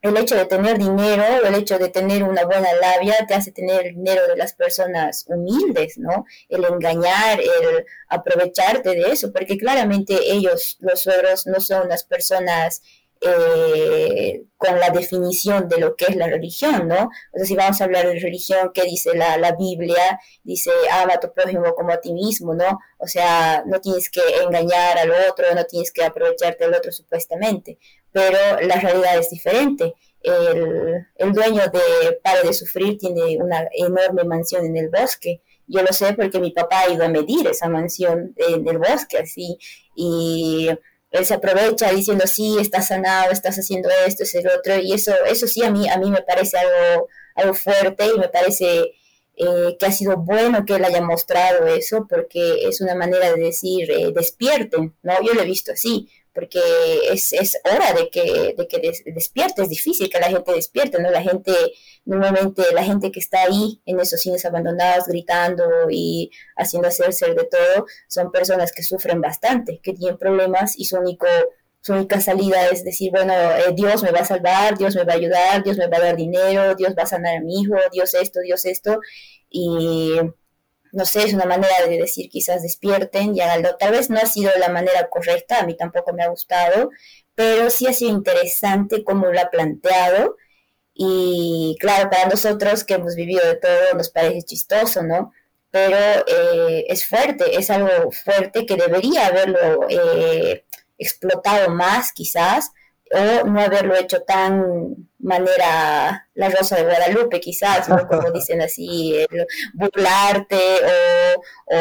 el hecho de tener dinero, el hecho de tener una buena labia, te hace tener el dinero de las personas humildes, ¿no? El engañar, el aprovecharte de eso, porque claramente ellos, los suegros, no son las personas eh, con la definición de lo que es la religión, ¿no? O sea, si vamos a hablar de religión, ¿qué dice la, la Biblia? Dice, ama a tu prójimo como a ti mismo, ¿no? O sea, no tienes que engañar al otro, no tienes que aprovecharte del otro supuestamente, pero la realidad es diferente. El, dueño de Pare de Sufrir tiene una enorme mansión en el bosque, yo lo sé porque mi papá ha ido a medir esa mansión en el bosque, así, y él se aprovecha diciendo, sí, estás sanado, estás haciendo esto, es el otro, y eso, eso sí a mí, a mí me parece algo, algo fuerte y me parece eh, que ha sido bueno que él haya mostrado eso, porque es una manera de decir, eh, despierten, ¿no? Yo lo he visto así, porque es, es hora de que, de que despierte, es difícil que la gente despierte, ¿no? La gente, normalmente la gente que está ahí en esos cines abandonados, gritando y haciendo hacer ser de todo, son personas que sufren bastante, que tienen problemas y su único su única salida es decir, bueno, eh, Dios me va a salvar, Dios me va a ayudar, Dios me va a dar dinero, Dios va a sanar a mi hijo, Dios esto, Dios esto, y no sé, es una manera de decir quizás despierten y háganlo. Tal vez no ha sido la manera correcta, a mí tampoco me ha gustado, pero sí ha sido interesante cómo lo ha planteado. Y claro, para nosotros que hemos vivido de todo nos parece chistoso, ¿no? Pero eh, es fuerte, es algo fuerte que debería haberlo eh, explotado más quizás, o no haberlo hecho tan manera la rosa de Guadalupe quizás, ¿no? como [laughs] dicen así, burlarte o,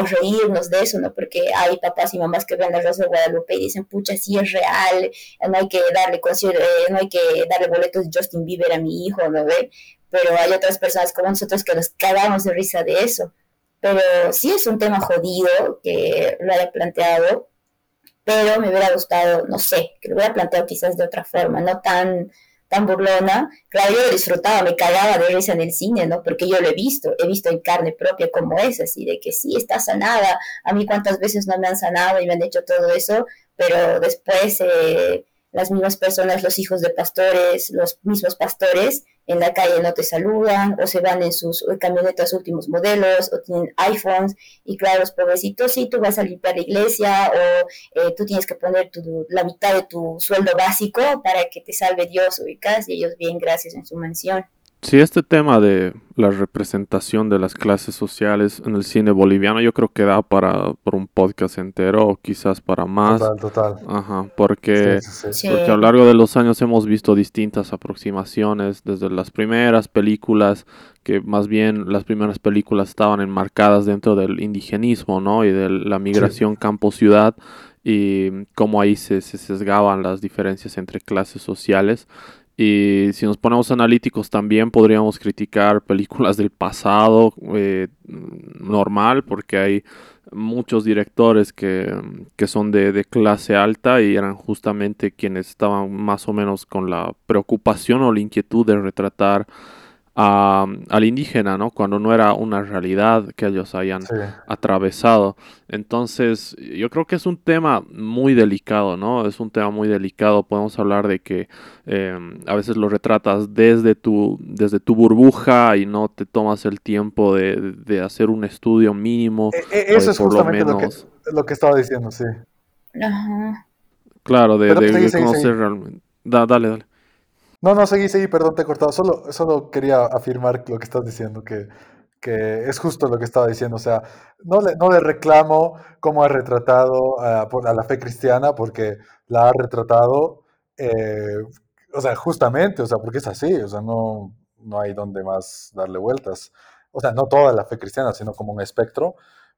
o, reírnos de eso, ¿no? Porque hay papás y mamás que ven la rosa de Guadalupe y dicen, pucha, sí es real, no hay que darle eh, no hay que darle boletos de Justin Bieber a mi hijo, ¿no ve? Pero hay otras personas como nosotros que nos cagamos de risa de eso. Pero sí es un tema jodido que lo haya planteado pero me hubiera gustado, no sé, que lo hubiera planteado quizás de otra forma, no tan, tan burlona. Claro, yo disfrutaba, me cagaba de risa en el cine, ¿no? Porque yo lo he visto, he visto en carne propia como es, así de que sí, está sanada. A mí cuántas veces no me han sanado y me han hecho todo eso, pero después eh, las mismas personas, los hijos de pastores, los mismos pastores, en la calle no te saludan o se van en sus camionetas últimos modelos o tienen iPhones y claro, los pobrecitos, sí, tú vas a limpiar la iglesia o eh, tú tienes que poner tu, la mitad de tu sueldo básico para que te salve Dios ubicas y ellos bien gracias en su mansión. Sí, este tema de la representación de las clases sociales en el cine boliviano yo creo que da para un podcast entero o quizás para más. Total, total. Ajá, porque, porque a lo largo de los años hemos visto distintas aproximaciones, desde las primeras películas, que más bien las primeras películas estaban enmarcadas dentro del indigenismo, ¿no? Y de la migración campo-ciudad y cómo ahí se, se sesgaban las diferencias entre clases sociales y si nos ponemos analíticos también podríamos criticar películas del pasado eh, normal porque hay muchos directores que, que son de, de, clase alta y eran justamente quienes estaban más o menos con la preocupación o la inquietud de retratar al indígena, ¿no? Cuando no era una realidad que ellos hayan atravesado. Entonces, yo creo que es un tema muy delicado, ¿no? Es un tema muy delicado. Podemos hablar de que em, a veces lo retratas desde tu, desde tu burbuja y no te tomas el tiempo de, hacer un estudio mínimo. E, e, eso es justamente lo, que, lo, que, estaba diciendo, sí. Claro, de, conocer realmente. dale, dale. No, no, seguí, seguí, perdón, te he cortado. Solo, solo quería afirmar lo que estás diciendo, que, que es justo lo que estaba diciendo. O sea, no le, no le reclamo cómo ha retratado a, a la fe cristiana, porque la ha retratado, eh, o sea, justamente, o sea, porque es así, o sea, no, no hay donde más darle vueltas. O sea, no toda la fe cristiana, sino como un espectro,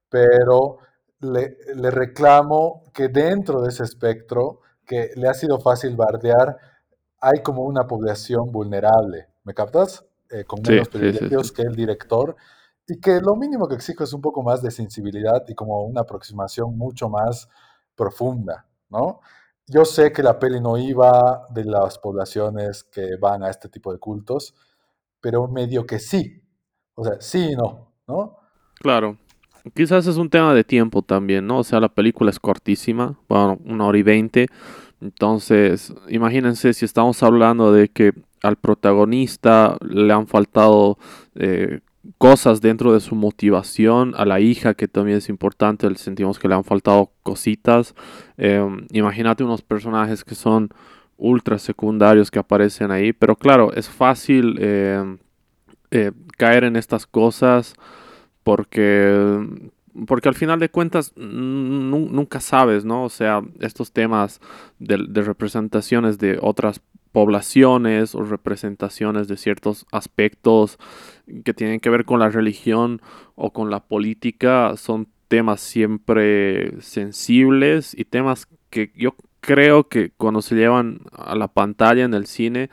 pero le, le reclamo que dentro de ese espectro, que le ha sido fácil bardear hay como una población vulnerable, ¿me captas? Eh, con menos privilegios que el director y que lo mínimo que exijo es un poco más de sensibilidad y como una aproximación mucho más profunda, ¿no? Yo sé que la peli no iba de las poblaciones que van a este tipo de cultos, pero medio que sí. O sea, sí y no, ¿no? Claro. Quizás es un tema de tiempo también, ¿no? O sea, la película es cortísima, bueno, una hora y veinte entonces, imagínense si estamos hablando de que al protagonista le han faltado eh, cosas dentro de su motivación, a la hija que también es importante, sentimos que le han faltado cositas. Em, imagínate unos personajes que son ultra secundarios que aparecen ahí. Pero claro, es fácil eh, eh, caer en estas cosas porque, porque al final de cuentas nunca sabes, ¿no? O sea, estos temas de, de representaciones de otras poblaciones o representaciones de ciertos aspectos que tienen que ver con la religión o con la política son temas siempre sensibles y temas que yo creo que cuando se llevan a la pantalla en el cine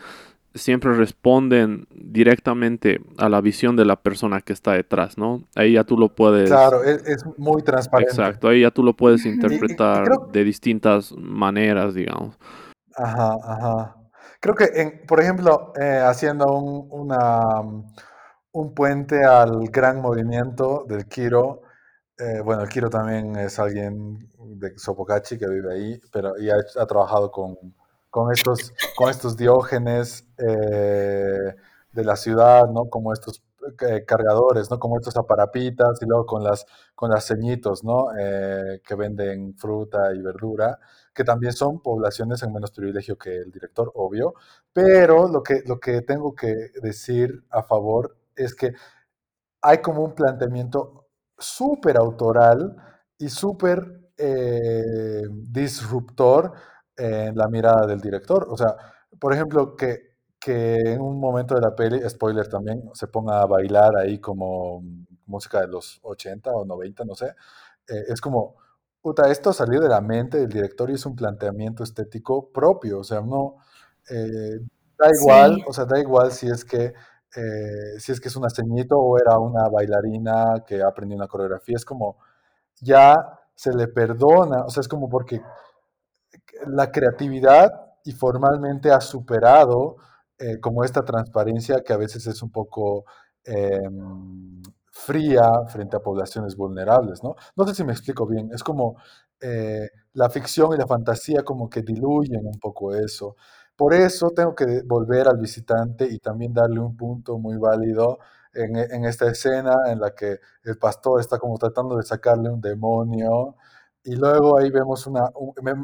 siempre responden directamente a la visión de la persona que está detrás, ¿no? Ahí ya tú lo puedes... Claro, es, muy transparente. Exacto, ahí ya tú lo puedes interpretar de distintas maneras, digamos. Ajá, ajá. Creo que, en, por ejemplo, eh, haciendo un, una, un puente al gran movimiento del Kiro, eh, bueno, el Kiro también es alguien de Sopocachi que vive ahí, pero y ha, trabajado con, con, estos, con estos diógenes eh, de la ciudad, ¿no? Como estos eh, cargadores, ¿no? Como estos aparapitas y luego con las, con las ceñitos, ¿no? que venden fruta y verdura, que también son poblaciones en menos privilegio que el director, obvio, pero lo que, lo que tengo que decir a favor es que hay como un planteamiento súper autoral y súper eh, disruptor en la mirada del director. O sea, por ejemplo, que, que en un momento de la peli, spoiler también, se ponga a bailar ahí como música de los 80 o 90, no sé, eh, es como, puta, esto salió de la mente del director y es un planteamiento estético propio, o sea, no, eh, da igual, o sea, da igual si es que eh, si es que es una ceñito o era una bailarina que aprendió una coreografía, es como ya se le perdona, o sea, es como porque la creatividad y formalmente ha superado eh, como esta transparencia que a veces es un poco em, fría frente a poblaciones vulnerables, ¿no? No sé si me explico bien, es como eh, la ficción y la fantasía como que diluyen un poco eso. Por eso tengo que volver al visitante y también darle un punto muy válido en, en, esta escena en la que el pastor está como tratando de sacarle un demonio y luego ahí vemos una,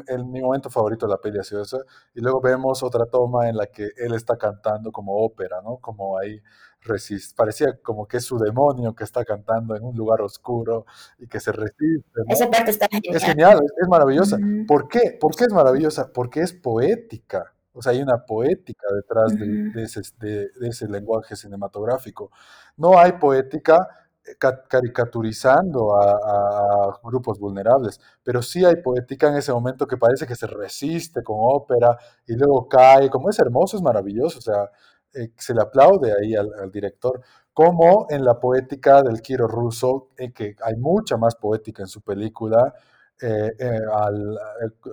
en mi momento favorito de la peli ha sido eso, y luego vemos otra toma en la que él está cantando como ópera, ¿no? Como ahí resiste, parecía como que es su demonio que está cantando en un lugar oscuro y que se resiste. Esa parte está genial. Es genial, es, maravillosa. ¿Por qué? ¿Por qué es maravillosa? Porque es poética. O sea, hay una poética detrás de, ese, lenguaje cinematográfico. No hay poética caricaturizando a, grupos vulnerables, pero sí hay poética en ese momento que parece que se resiste con ópera y luego cae, como es hermoso, es maravilloso, o sea, eh, se le aplaude ahí al, director, como en la poética del Kiro Russo, en que hay mucha más poética en su película, eh, eh,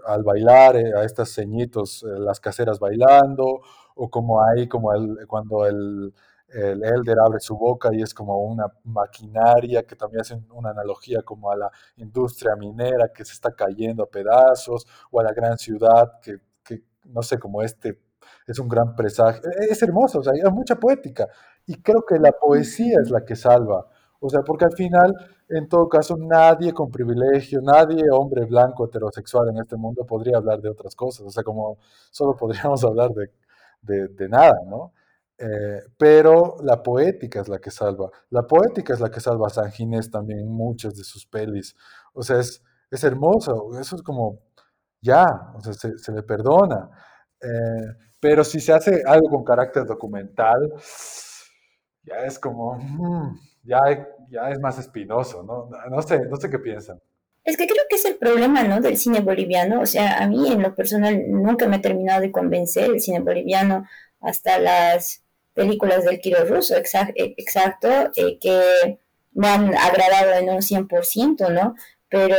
al, bailar, eh, a estas ceñitos, las caseras bailando, o como ahí, como cuando el, el Elder abre su boca y es como una maquinaria que también hace una analogía como a la industria minera que se está cayendo a pedazos, o a la gran ciudad que, que no sé, como este es un gran presagio. E, es hermoso, o sea, hay mucha poética. Y creo que la poesía es la que salva. O sea, porque al final en todo caso, nadie con privilegio, nadie hombre blanco heterosexual en este mundo podría hablar de otras cosas. O sea, como solo podríamos [laughs] hablar de, de, nada, ¿no? Eh, pero la poética es la que salva. La poética es la que salva a San Ginés también en muchas de sus pelis. O sea, es, es hermoso. Eso es como, ya, o sea, se, se le perdona. Eh, pero si se hace algo con carácter documental, ya es como... Mm, ya, ya es más espinoso, ¿no? No sé, no sé qué piensan. Es que creo que es el problema, ¿no? Del cine boliviano. O sea, a mí en lo personal nunca me ha terminado de convencer el cine boliviano hasta las películas del Kiro Russo, eh, exacto, eh, que me han agradado en un 100%, ¿no? Pero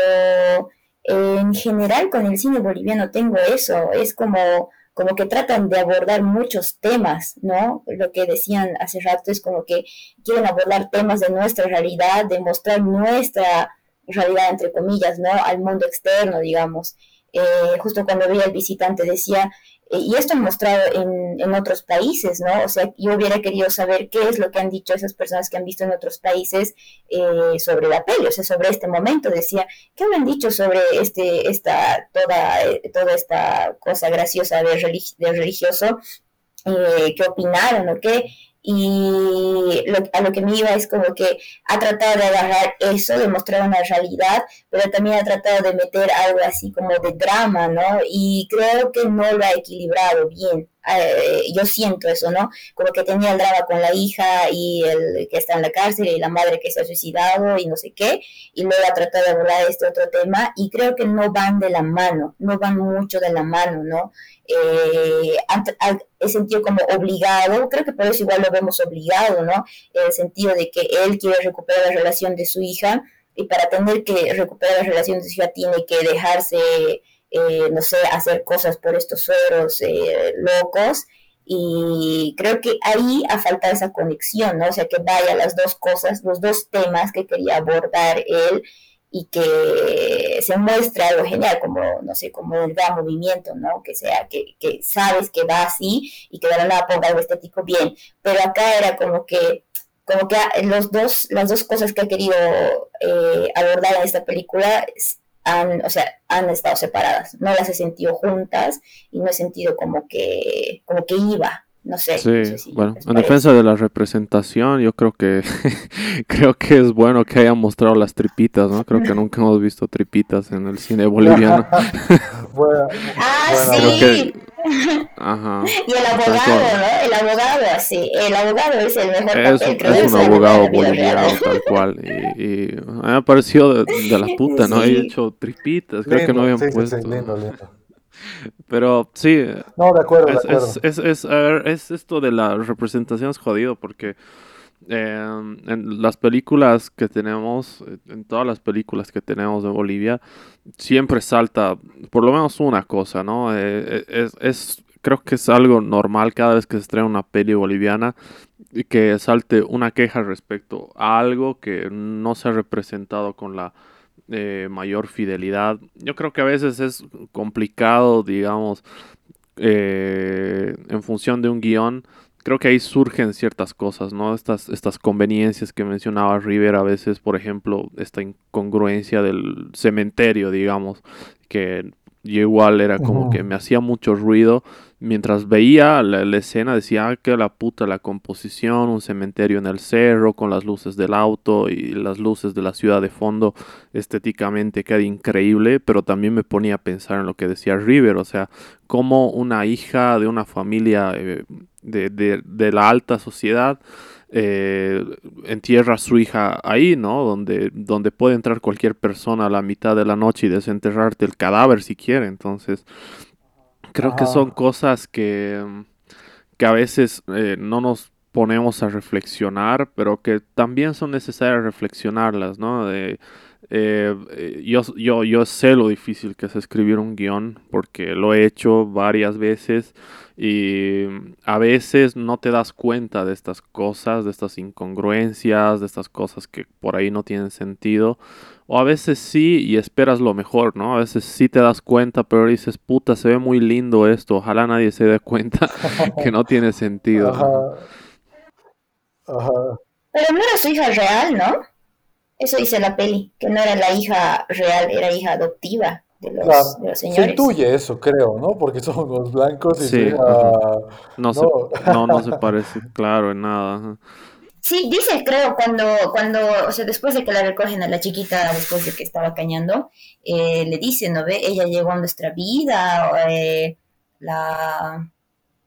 en general con el cine boliviano tengo eso, es como como que tratan de abordar muchos temas, ¿no? Lo que decían hace rato es como que quieren abordar temas de nuestra realidad, de mostrar nuestra realidad, entre comillas, ¿no? Al mundo externo, digamos. eh, justo cuando veía el visitante decía, y esto han mostrado en, en, otros países, ¿no? O sea, yo hubiera querido saber qué es lo que han dicho esas personas que han visto en otros países eh, sobre la peli, o sea, sobre este momento. Decía, ¿qué han dicho sobre este, esta, toda, eh, toda esta cosa graciosa de, de religioso? Eh, ¿Qué opinaron o qué? Y a lo que me iba es como que ha tratado de agarrar eso, de mostrar una realidad, pero también ha tratado de meter algo así como de drama, ¿no? Y creo que no lo ha equilibrado bien. Eh, yo siento eso, ¿no? Como que tenía el drama con la hija y el que está en la cárcel y la madre que se ha suicidado y no sé qué, y luego ha tratado de hablar este otro tema y creo que no van de la mano, no van mucho de la mano, ¿no? Eh, he sentido como obligado, creo que por eso igual lo vemos obligado, ¿no? En el sentido de que él quiere recuperar la relación de su hija y para tener que recuperar la relación de su hija tiene que dejarse, eh, no sé, hacer cosas por estos sueros eh, locos. Y creo que ahí ha faltado esa conexión, ¿no? O sea, que vaya las dos cosas, los dos temas que quería abordar él y que se muestre algo genial, como, no sé, como el gran movimiento, ¿no? Que sea, que, que sabes que va así y que de la nada ponga algo estético bien. Pero acá era como que, como que los dos, las dos cosas que he querido eh, abordar en esta película han, o sea, han estado separadas. No las he sentido juntas y no he sentido como que, como que iba, no sé. Sí, bueno, en defensa de la representación, yo creo que [laughs] creo que es bueno que hayan mostrado las tripitas, ¿no? Creo que nunca hemos visto tripitas en el cine boliviano. [laughs] ah, sí. Ajá. Y el abogado, ¿no? El abogado, sí. El abogado es el mejor es, papel, es un abogado boliviano, tal cual. Y, y me ha parecido de, la puta, ¿no? [laughs] He hecho tripitas, creo que no habían puesto. Pero sí. No, de acuerdo, es, de acuerdo. Es, es, es, esto de la representación es jodido porque eh, en las películas que tenemos, en todas las películas que tenemos de Bolivia, siempre salta por lo menos una cosa, ¿no? Eh, eh, es, creo que es algo normal cada vez que se estrena una peli boliviana que salte una queja respecto a algo que no se ha representado con la mayor fidelidad. Yo creo que a veces es complicado, digamos, eh, en función de un guion. Creo que ahí surgen ciertas cosas, ¿no? Estas, estas conveniencias que mencionaba River a veces, por ejemplo, esta incongruencia del cementerio, digamos, que yo igual era como que me hacía mucho ruido mientras veía la, escena decía ah, que la puta la composición, un cementerio en el cerro con las luces del auto y las luces de la ciudad de fondo estéticamente queda increíble, pero también me ponía a pensar en lo que decía River, o sea, como una hija de una familia eh, de, de, la alta sociedad eh, entierra a su hija ahí, ¿no? Donde, donde puede entrar cualquier persona a la mitad de la noche y desenterrarte el cadáver si quiere, entonces Creo que son cosas que, que a veces eh, no nos ponemos a reflexionar, pero que también son necesarias reflexionarlas, ¿no? Eh, eh, yo, yo, yo sé lo difícil que es escribir un guion, porque lo he hecho varias veces y a veces no te das cuenta de estas cosas, de estas incongruencias, de estas cosas que por ahí no tienen sentido. O a veces sí y esperas lo mejor, ¿no? A veces sí te das cuenta, pero dices, puta, se ve muy lindo esto. Ojalá nadie se dé cuenta [laughs] que no tiene sentido. Pero no era su hija real, ¿no? Eso dice la peli, que no era la hija real, era hija adoptiva de los, señores. Se intuye eso, creo, ¿no? Porque son los blancos y sí, no, Se, no, no se [laughs] parece, claro, en nada. Sí, dice, creo, cuando, cuando, o sea, después de que la recogen a la chiquita, después de que estaba cañando, eh, le dice, ¿no ve? Ella llegó a nuestra vida, eh, la,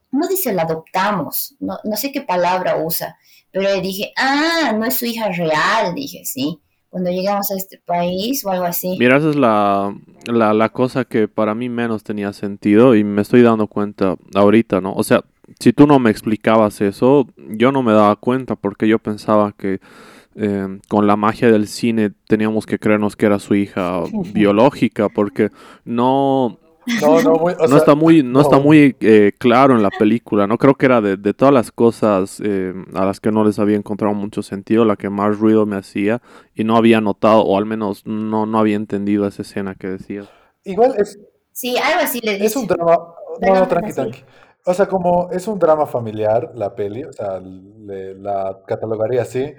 no dice la adoptamos, no, no sé qué palabra usa, pero le dije, ah, no es su hija real, dije, sí, cuando llegamos a este país o algo así. Mira, esa es la, la, la cosa que para mí menos tenía sentido y me estoy dando cuenta ahorita, ¿no? O sea, si tú no me explicabas eso, yo no me daba cuenta porque yo pensaba que eh, con la magia del cine teníamos que creernos que era su hija [laughs] biológica porque no... No, está muy, no, está muy eh, claro en la película, ¿no? Creo que era de, de todas las cosas eh, a las que no les había encontrado mucho sentido, la que más ruido me hacía y no había notado, o al menos no, no había entendido esa escena que decías. Igual es, Sí, algo así le Es un dice. drama, no, no, tranqui, tranqui. O sea, como es un drama familiar, la peli, o sea, le- la catalogaría así,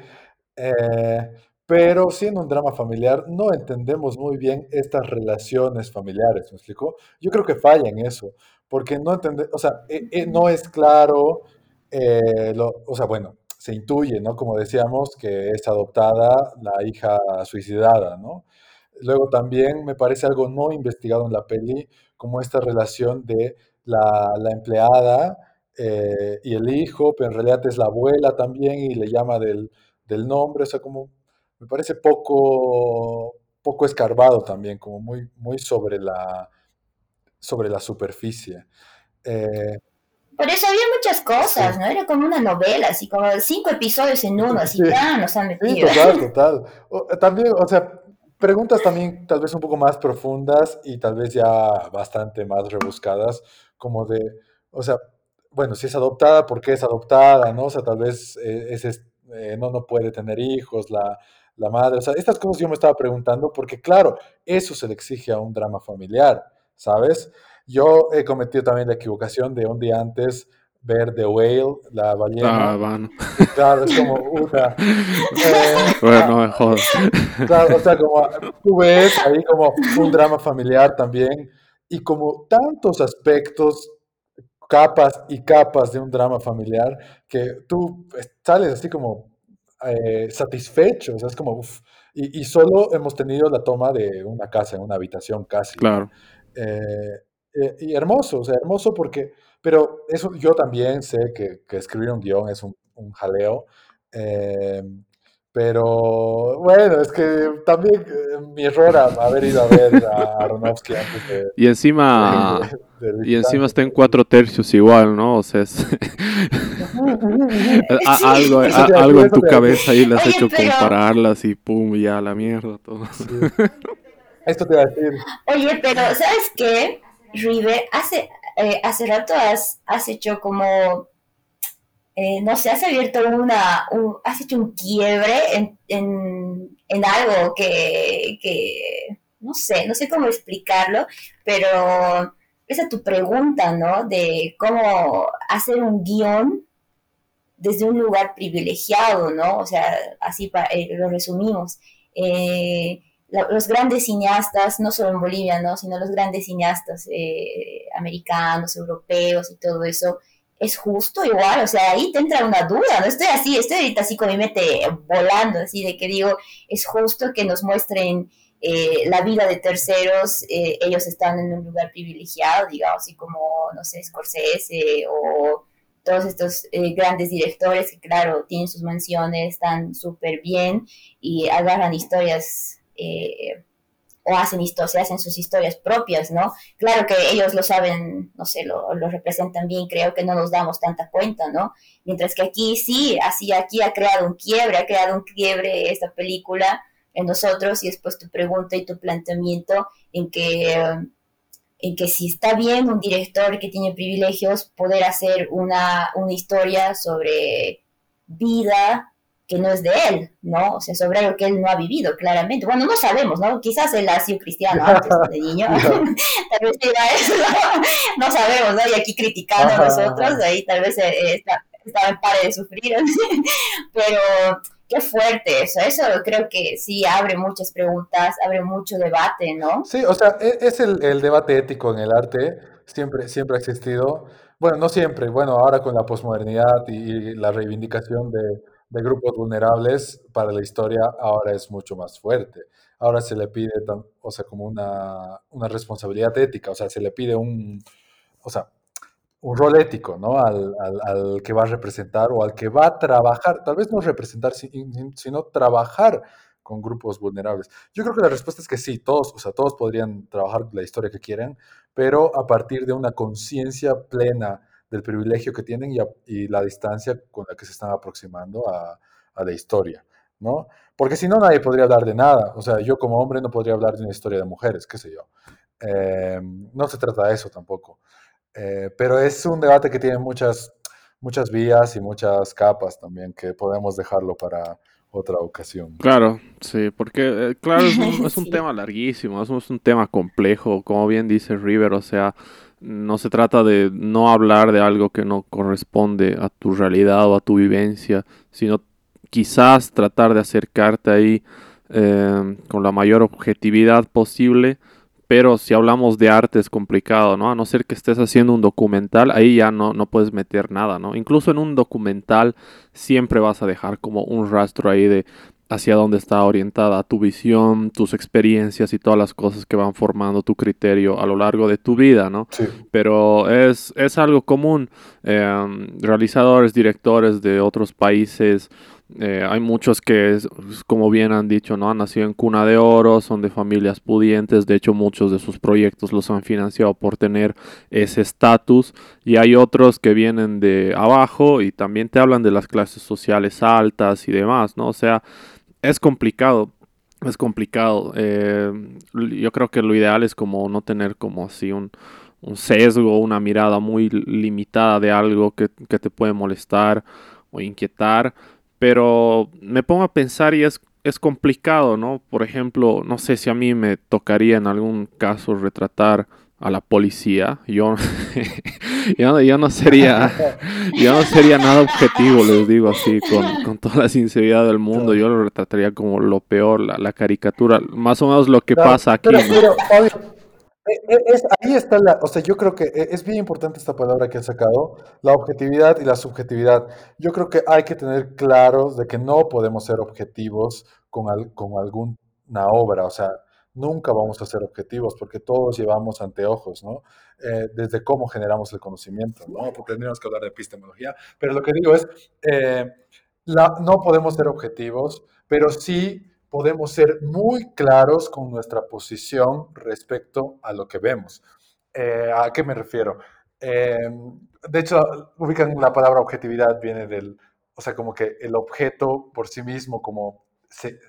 eh, pero siendo un drama familiar, no entendemos muy bien estas relaciones familiares, ¿me explico? Yo creo que falla en eso, porque no entende, o sea, eh, eh, no es claro, eh, lo- o sea, bueno, se intuye, ¿no? Como decíamos, que es adoptada la hija suicidada, ¿no? Luego también me parece algo no investigado en la peli, como esta relación de la, la empleada y el hijo, pero en realidad es la abuela también y le llama del, del nombre, o sea, como me parece poco, poco escarbado también, como muy, muy sobre la, sobre la superficie. Eh, Por eso había muchas cosas, sí, ¿no? Era como una novela, así como cinco episodios en uno, así [laughs] sí, tan nos han sí, metido. total, total. O- también, o sea, preguntas también tal vez un poco más profundas y tal vez ya bastante más rebuscadas, como de, o sea, bueno, si es adoptada, ¿por qué es adoptada? ¿No? O sea, tal vez eh, es, es- eh, no, no puede tener hijos, la, la madre, o sea, estas cosas yo me estaba preguntando porque, claro, eso se le exige a un drama familiar, ¿sabes? Yo he cometido también la equivocación de un día antes ver The Whale, la Ah, ballena, bueno. y claro, es como, puta, [laughs] eh, Bueno, ah, no me jodas. claro, o sea, como tú ves ahí como un drama familiar también, y como tantos aspectos, capas y capas de un drama familiar, que tú sales así como eh, satisfecho, o sea, es como, y, y solo hemos tenido la toma de una casa, una habitación casi. Claro. Eh, eh, y hermoso, o sea, hermoso porque, pero eso yo también sé que, que escribir un guion es un, un jaleo, eh, pero bueno, es que también eh, mi error a haber ido a ver a Aronofsky antes de, [laughs] Y encima, de, [laughs] de y encima está en cuatro tercios igual, ¿no? O sea, es [laughs] a- algo, Sí. A- algo en tu cabeza ahí le has hecho pero, compararlas y pum, ya la mierda, todo. Sí, esto te iba a decir. oye, pero, ¿sabes qué? River, hace, eh, hace rato has, has hecho como, eh, no sé, has abierto una, un- has hecho un quiebre en, en, en algo que, que, no sé, no sé cómo explicarlo, pero esa tu pregunta, ¿no? De cómo hacer un guion desde un lugar privilegiado, ¿no? O sea, así pa- eh, lo resumimos. Eh, los grandes cineastas, no solo en Bolivia, ¿no? Sino los grandes cineastas eh, americanos, europeos y todo eso, es justo igual, o sea, ahí te entra una duda, no estoy así, estoy ahorita así con mi mente volando, así de que digo, es justo que nos muestren eh, la vida de terceros, eh, ellos están en un lugar privilegiado, digamos, así como, no sé, Scorsese o todos estos eh, grandes directores que, claro, tienen sus mansiones, están súper bien y agarran historias eh, o hacen historias, hacen sus historias propias, ¿no? Claro que ellos lo saben, no sé, lo, lo, representan bien, creo que no nos damos tanta cuenta, ¿no? Mientras que aquí sí, así aquí ha creado un quiebre, ha creado un quiebre esta película en nosotros y después tu pregunta y tu planteamiento en que en que si está bien un director que tiene privilegios poder hacer una, una historia sobre vida que no es de él, ¿no? O sea, sobre algo que él no ha vivido, claramente. Bueno, no sabemos, ¿no? Quizás él ha sido cristiano [laughs] antes de niño. [laughs] tal vez era eso, ¿no? no sabemos, ¿no? Y aquí criticando a nosotros, ahí tal vez eh, está, estaba en pare de sufrir. [laughs] Pero qué fuerte eso. Eso creo que sí abre muchas preguntas, abre mucho debate, ¿no? Sí, o sea, es el, el debate ético en el arte, siempre, siempre ha existido. Bueno, no siempre, bueno, ahora con la posmodernidad y la reivindicación de, de, grupos vulnerables para la historia, ahora es mucho más fuerte. Ahora se le pide, o sea, como una, una responsabilidad ética, o sea, se le pide un, o sea, un rol ético, ¿no? Al, al, que va a representar o al que va a trabajar, tal vez no representar, sino trabajar con grupos vulnerables. Yo creo que la respuesta es que sí, todos, o sea, todos podrían trabajar la historia que quieran, pero a partir de una conciencia plena del privilegio que tienen y, a, y, la distancia con la que se están aproximando a, a la historia, ¿no? Porque si no, nadie podría hablar de nada. O sea, yo como hombre no podría hablar de una historia de mujeres, qué sé yo. Eh, no se trata de eso tampoco. Eh, pero es un debate que tiene muchas, muchas vías y muchas capas también, que podemos dejarlo para otra ocasión. Claro, sí, porque eh, claro, es un, [laughs] es un tema larguísimo, es un, es un tema complejo, como bien dice River, o sea, no se trata de no hablar de algo que no corresponde a tu realidad o a tu vivencia, sino quizás tratar de acercarte ahí eh, con la mayor objetividad posible. Pero si hablamos de arte es complicado, ¿no? A no ser que estés haciendo un documental, ahí ya no, no puedes meter nada, ¿no? Incluso en un documental siempre vas a dejar como un rastro ahí de hacia dónde está orientada tu visión, tus experiencias y todas las cosas que van formando tu criterio a lo largo de tu vida, ¿no? Sí. Pero es, es algo común. Eh, realizadores, directores de otros países eh, hay muchos que, como bien han dicho, ¿no? han nacido en cuna de oro, son de familias pudientes, de hecho muchos de sus proyectos los han financiado por tener ese estatus y hay otros que vienen de abajo y también te hablan de las clases sociales altas y demás, ¿no? O sea, es complicado, es complicado. Eh, yo creo que lo ideal es como no tener como así un, un sesgo, una mirada muy limitada de algo que, que te puede molestar o inquietar pero me pongo a pensar y es, es complicado, ¿no? Por ejemplo, no sé si a mí me tocaría en algún caso retratar a la policía, yo, [laughs] yo, no sería [laughs] yo no sería nada objetivo, les digo así, con, con toda la sinceridad del mundo, yo lo retrataría como lo peor, la, la caricatura, más o menos lo que pasa aquí. Eh, eh, es, ahí está la, o sea, yo creo que eh, es bien importante esta palabra que has sacado, la objetividad y la subjetividad. Yo creo que hay que tener claros de que no podemos ser objetivos con, con alguna obra, o sea, nunca vamos a ser objetivos porque todos llevamos anteojos, ¿no? desde cómo generamos el conocimiento, ¿no? Porque tendríamos que hablar de epistemología, pero lo que digo es, la, no podemos ser objetivos, pero sí podemos ser muy claros con nuestra posición respecto a lo que vemos. Eh, ¿A qué me refiero? De hecho, ubican la palabra objetividad, viene del, o sea, como que el objeto por sí mismo como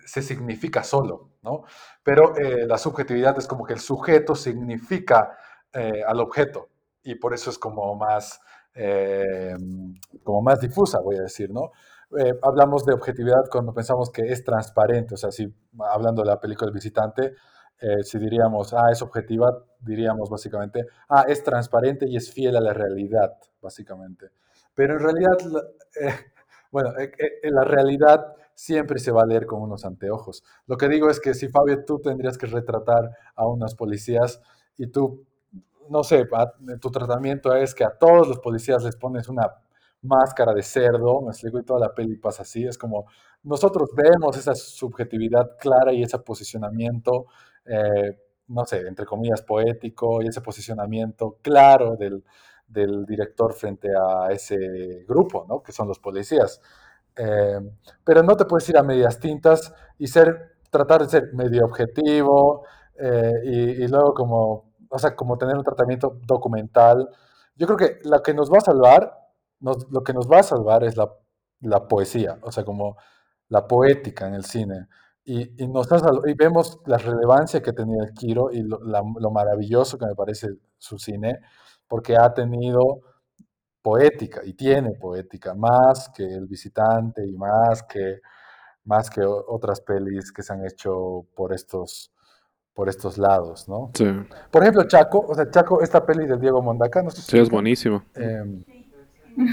se, significa solo, ¿no? Pero eh, la subjetividad es como que el sujeto significa eh, al objeto y por eso es como más, em, como más difusa, voy a decir, ¿no? Eh, hablamos de objetividad cuando pensamos que es transparente, o sea, si hablando de la película El visitante, eh, si diríamos, ah, es objetiva, diríamos básicamente, ah, es transparente y es fiel a la realidad, básicamente. Pero en realidad, eh, [laughs] bueno, la realidad siempre se va a leer con unos anteojos. Lo que digo es que si Fabio, tú tendrías que retratar a unos policías y tú, no sé, tu tratamiento es que a todos los policías les pones una máscara de cerdo, me explico, y toda la peli pasa así, es como nosotros vemos esa subjetividad clara y ese posicionamiento, eh, no sé, entre comillas, poético y ese posicionamiento claro del, del director frente a ese grupo, ¿no? Que son los policías. Eh, pero no te puedes ir a medias tintas y ser, tratar de ser medio objetivo eh, y, y, luego como, o sea, como tener un tratamiento documental. Yo creo que lo que nos va a salvar lo que nos va a salvar es la, la, poesía, o sea, como la poética en el cine. Y, y, nos y vemos la relevancia que tenía el Quiro y lo, lo, maravilloso que me parece su cine, porque ha tenido poética y tiene poética, más que El Visitante y más que, más que otras pelis que se han hecho por estos, por estos lados, ¿no? Sí. Por ejemplo, Chaco, o sea, Chaco, esta peli de Diego Mondaca, no sé si Sí, es buenísimo. Eh,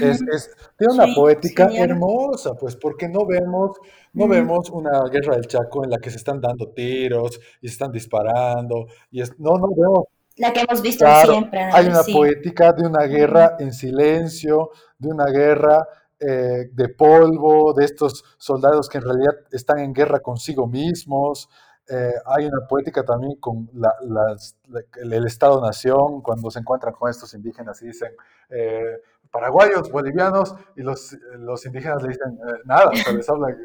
es, es, tiene una poética hermosa, pues porque no vemos, no vemos una guerra del Chaco en la que se están dando tiros y se están disparando y es, no, no vemos. La que hemos visto siempre. Hay una poética de una guerra en silencio, de una guerra eh, de polvo, de estos soldados que en realidad están en guerra consigo mismos. Eh, hay una poética también con la, el Estado-Nación, cuando se encuentran con estos indígenas y dicen, eh, paraguayos, bolivianos, y los, los indígenas le dicen eh, nada, o sea, les hablan.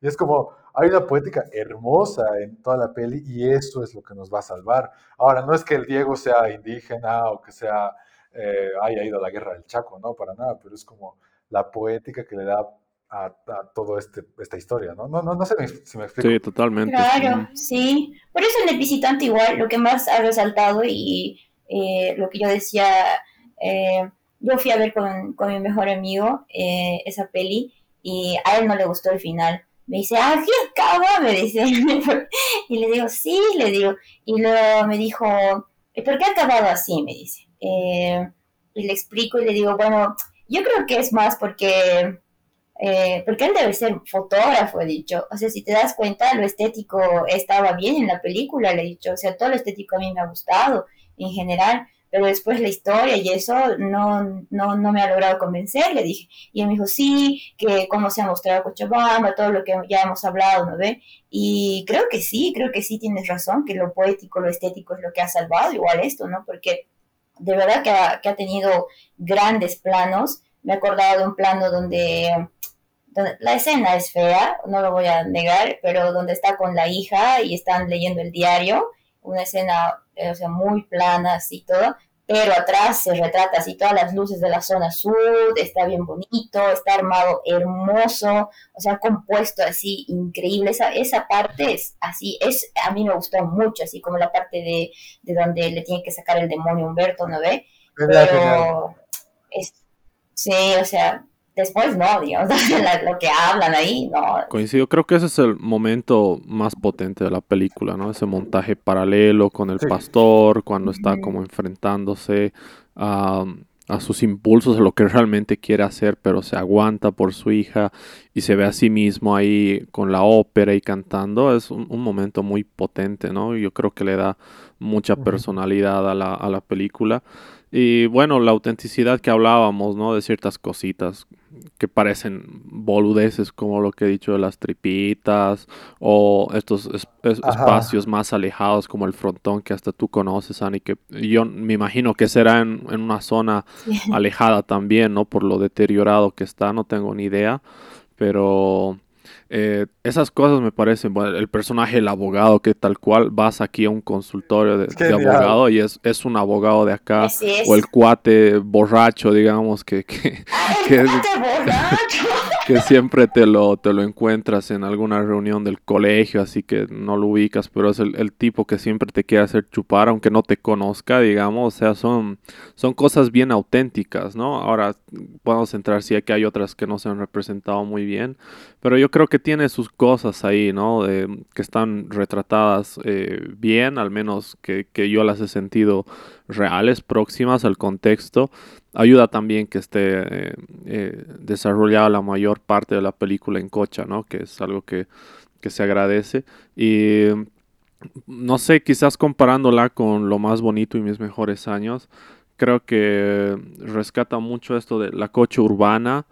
Y es como, hay una poética hermosa en toda la peli y eso es lo que nos va a salvar. Ahora, no es que el Diego sea indígena o que sea, eh, haya ido a la guerra del Chaco, no, para nada, pero es como la poética que le da a, a toda este, esta historia, ¿no? No, no, no sé si me explico. Sí, totalmente. Claro, sí. Por eso en el visitante igual, lo que más ha resaltado y eh, lo que yo decía, eh, yo fui a ver con, con mi mejor amigo eh, esa peli y a él no le gustó el final. Me dice, ah, ¿qué acaba? Me dice. [laughs] y le digo, sí, le digo. Y luego me dijo, ¿por qué ha acabado así? Me dice. Eh, y le explico y le digo, bueno, yo creo que es más porque, eh, porque él debe ser fotógrafo, he dicho. O sea, si te das cuenta, lo estético estaba bien en la película, le he dicho. O sea, todo lo estético a mí me ha gustado en general pero después la historia y eso no, no, no me ha logrado convencer, le dije. Y él me dijo, sí, que cómo se ha mostrado Cochabamba, todo lo que ya hemos hablado, ¿no ve? Y creo que sí, creo que sí tienes razón, que lo poético, lo estético es lo que ha salvado igual esto, ¿no? Porque de verdad que ha, que ha tenido grandes planos. Me he acordado de un plano donde, donde, la escena es fea, no lo voy a negar, pero donde está con la hija y están leyendo el diario, una escena o sea, muy plana, así todo, pero atrás se retrata así todas las luces de la zona sur, está bien bonito, está armado hermoso, o sea, compuesto así increíble, esa, esa parte es así, es, a mí me gustó mucho, así como la parte de, de donde le tiene que sacar el demonio Humberto, ¿no ve? Pero, es, sí, o sea, después no, digamos, [laughs] lo que hablan ahí, no. Coincido, creo que ese es el momento más potente de la película, ¿no? Ese montaje paralelo con el pastor, cuando está como enfrentándose a, sus impulsos, a lo que realmente quiere hacer, pero se aguanta por su hija y se ve a sí mismo ahí con la ópera y cantando, es un, momento muy potente, ¿no? Yo creo que le da mucha personalidad a la, a la película. Y bueno, la autenticidad que hablábamos, ¿no? De ciertas cositas que parecen boludeces, como lo que he dicho de las tripitas, o estos espacios más alejados, como el frontón que hasta tú conoces, Ani, que yo me imagino que será en, en una zona [laughs] alejada también, ¿no? Por lo deteriorado que está, no tengo ni idea, pero eh, esas cosas me parecen, bueno, el personaje, el abogado, que tal cual vas aquí a un consultorio de, abogado y es, es, un abogado de acá, o el cuate borracho, digamos, que, que, que, que, siempre te lo, te lo encuentras en alguna reunión del colegio, así que no lo ubicas, pero es el, el, tipo que siempre te quiere hacer chupar, aunque no te conozca, digamos, o sea, son, son cosas bien auténticas, ¿no? Ahora podemos entrar, sí, que hay otras que no se han representado muy bien, pero yo creo que tiene sus cosas ahí, ¿no? que están retratadas eh, bien, al menos que, yo las he sentido reales, próximas al contexto. Ayuda también que esté eh, eh, desarrollada la mayor parte de la película en cocha, ¿no? Que es algo que, que se agradece. Y no sé, quizás comparándola con lo más bonito y mis mejores años, creo que rescata mucho esto de la cocha urbana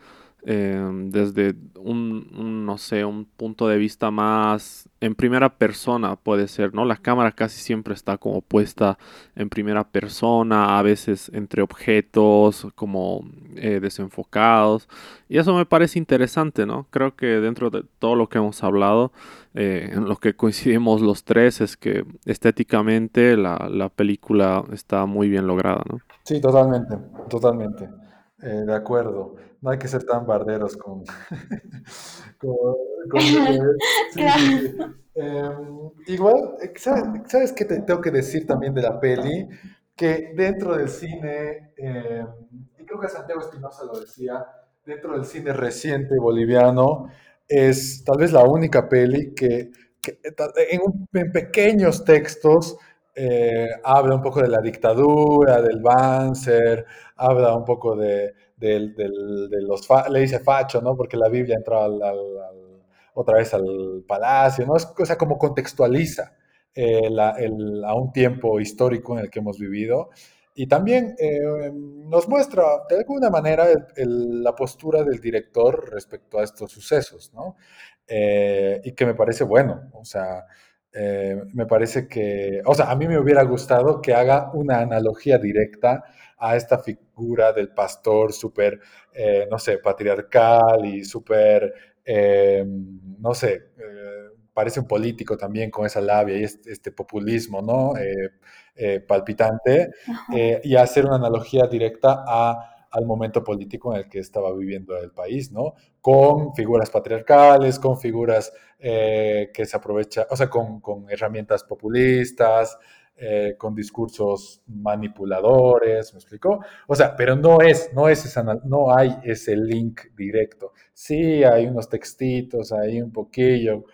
Em, desde un, no sé, un punto de vista más en primera persona puede ser, ¿no? La cámara casi siempre está como puesta en primera persona, a veces entre objetos como eh, desenfocados. Y eso me parece interesante, ¿no? Creo que dentro de todo lo que hemos hablado, eh, en lo que coincidimos los tres es que estéticamente la, la película está muy bien lograda, ¿no? Sí, totalmente, totalmente. Eh, de acuerdo. No hay que ser tan barderos con... [laughs] [laughs] Em, igual, ¿sabes, qué te tengo que decir también de la peli? Que dentro del cine, em, y creo que Santiago Espinosa lo decía, dentro del cine reciente boliviano, es tal vez la única peli que, en, en, pequeños textos eh, habla un poco de la dictadura, del Banzer, habla un poco de, los, le dice facho, ¿no? Porque la Biblia entró otra vez al palacio, ¿no? Es, o sea, como contextualiza eh, a un tiempo histórico en el que hemos vivido. Y también eh, nos muestra de alguna manera la postura del director respecto a estos sucesos, ¿no? y que me parece bueno, o sea, eh, me parece que, o sea, a mí me hubiera gustado que haga una analogía directa a esta figura del pastor súper, eh, no sé, patriarcal y súper, eh, no sé, parece un político también con esa labia y este, este populismo, ¿no? palpitante, y hacer una analogía directa a al momento político en el que estaba viviendo el país, ¿no? Con figuras patriarcales, con figuras eh, que se aprovechan, o sea, con, herramientas populistas, eh, con discursos manipuladores, ¿me explicó? O sea, pero no es, no es esa, no hay ese link directo. Sí, hay unos textitos, hay un poquillo,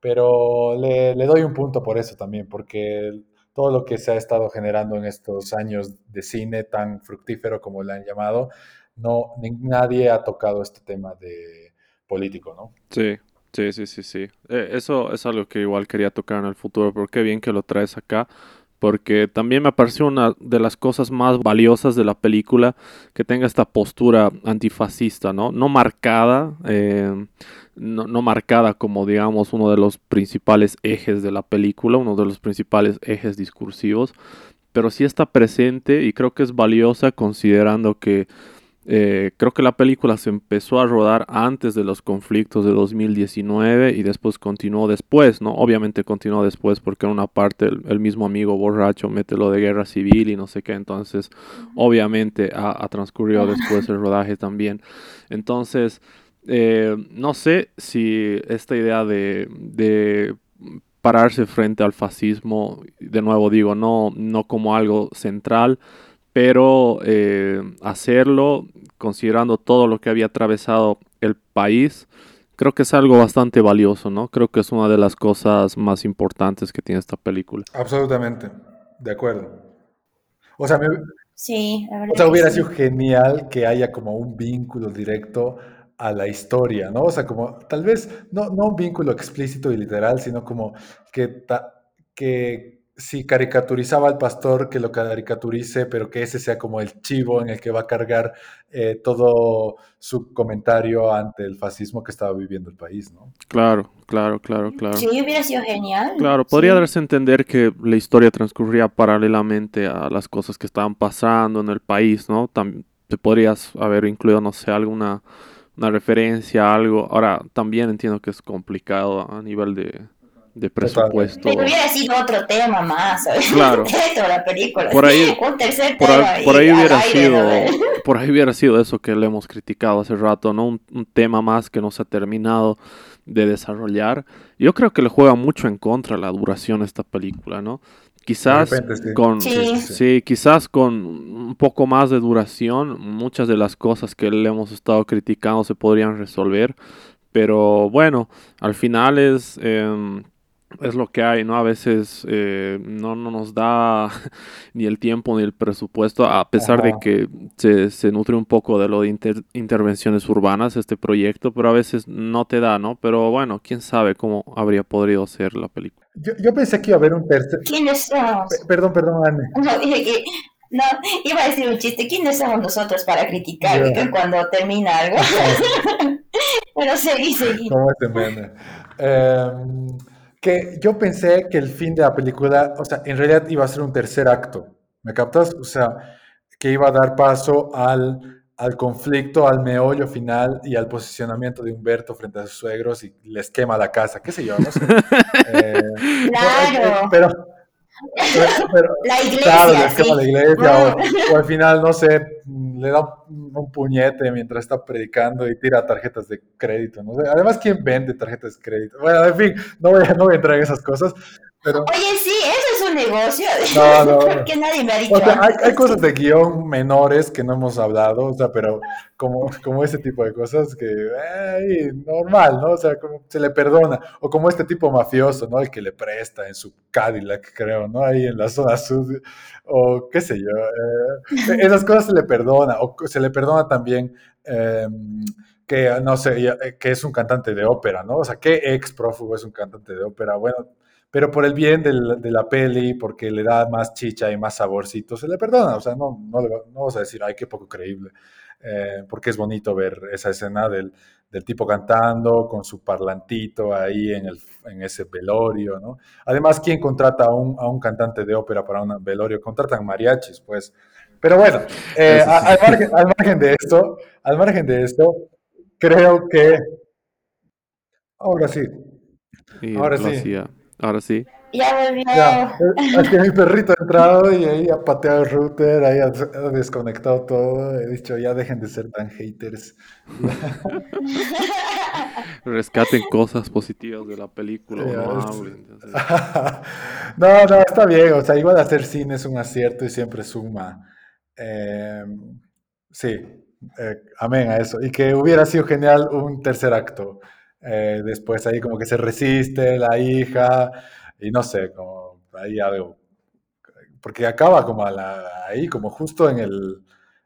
pero le, le doy un punto por eso también, porque todo lo que se ha estado generando en estos años de cine tan fructífero como le han llamado, no, nadie ha tocado este tema de político, ¿no? Sí, sí, sí, sí, sí. Eh, eso es algo que igual quería tocar en el futuro, pero qué bien que lo traes acá, porque también me pareció una de las cosas más valiosas de la película que tenga esta postura antifascista, ¿no? No marcada, eh, no, no, marcada como, digamos, uno de los principales ejes de la película, uno de los principales ejes discursivos, pero sí está presente y creo que es valiosa considerando que eh, creo que la película se empezó a rodar antes de los conflictos de 2019 y después continuó después, ¿no? Obviamente continuó después porque en una parte el, mismo amigo borracho mete lo de guerra civil y no sé qué, entonces obviamente ha, transcurrido después el rodaje también. Entonces, eh, no sé si esta idea de, de pararse frente al fascismo, de nuevo digo, no, no como algo central, pero eh, hacerlo considerando todo lo que había atravesado el país, creo que es algo bastante valioso, ¿no? Creo que es una de las cosas más importantes que tiene esta película. Absolutamente, de acuerdo. O sea, sí, o sea hubiera sido genial que haya como un vínculo directo a la historia, ¿no? O sea, como tal vez no, no un vínculo explícito y literal, sino como que, que si caricaturizaba al pastor, que lo caricaturice, pero que ese sea como el chivo en el que va a cargar eh, todo su comentario ante el fascismo que estaba viviendo el país, ¿no? Claro, claro, claro, claro. Sí, hubiera sido genial. Claro, podría darse a entender que la historia transcurría paralelamente a las cosas que estaban pasando en el país, ¿no? También te podrías haber incluido, no sé, alguna una referencia, algo. Ahora, también entiendo que es complicado a nivel de de presupuesto. Pero hubiera sido otro tema más, Claro. [laughs] la película. Por ahí, un tercer por, tema por ahí hubiera sido, [laughs] por ahí hubiera sido eso que le hemos criticado hace rato, ¿no? Un, un, tema más que no se ha terminado de desarrollar. Yo creo que le juega mucho en contra la duración de esta película, ¿no? Quizás con sí. quizás con un poco más de duración, muchas de las cosas que le hemos estado criticando se podrían resolver. Pero bueno, al final es eh, es lo que hay, ¿no? A veces eh, no, no, nos da [laughs] ni el tiempo ni el presupuesto, a pesar de que se, se, nutre un poco de lo de intervenciones urbanas este proyecto, pero a veces no te da, ¿no? Pero bueno, quién sabe cómo habría podido ser la película. Yo, yo pensé que iba a haber un tercer... ¿Quiénes somos? perdón, perdón, Anne. No, dije que... No, iba a decir un chiste. ¿Quiénes somos nosotros para criticar cuando termina algo? [laughs] pero seguí, seguí. ¿Cómo te eh, que yo pensé que el fin de la película, o sea, en realidad iba a ser un tercer acto, ¿me captas? O sea, que iba a dar paso al, al conflicto, al meollo final y al posicionamiento de Humberto frente a sus suegros y les quema la casa, qué sé yo, no sé. [laughs] Eh, claro. pero, [laughs] la iglesia. la iglesia, o, al final, no sé, le da un, puñete mientras está predicando y tira tarjetas de crédito. ¿no? Además, ¿quién vende tarjetas de crédito? Bueno, en fin, no voy, no voy a entrar en esas cosas. Oye, sí, eso negocio. No, no. [laughs] Porque nadie me ha dicho. hay, cosas de guion menores que no hemos hablado, o sea, pero como, como ese tipo de cosas que, normal, ¿no? O sea, como se le perdona. O como este tipo mafioso, ¿no? El que le presta en su Cadillac, creo, ¿no? Ahí en la zona sur. O qué sé yo. Eh, esas cosas se le perdona. O se le perdona también. Em, que no sé, que es un cantante de ópera, ¿no? O sea, ¿qué ex prófugo es un cantante de ópera? Bueno, pero por el bien de la peli, porque le da más chicha y más saborcito, se le perdona. O sea, no, no, no vamos a decir, ay, qué poco creíble, eh, porque es bonito ver esa escena del, del, tipo cantando con su parlantito ahí en, el, en ese velorio, ¿no? Además, ¿quién contrata a un, a un cantante de ópera para un velorio? Contratan mariachis, pues. Pero bueno, eh, al, margen, al margen de esto, al margen de esto, creo que... Ahora sí. Ahora sí. Ahora sí. Ya volvió. Ya, es que mi perrito ha entrado y ahí ha pateado el router, ahí ha, desconectado todo. He dicho, ya dejen de ser tan haters. [laughs] Rescaten cosas positivas de la película, no [laughs] no, no, está bien. O sea, igual hacer cine es un acierto y siempre suma. Em, sí, eh, amén a eso. Y que hubiera sido genial un tercer acto. Eh, después ahí como que se resiste la hija y no sé, como ahí algo. Porque acaba como ahí, como justo en el,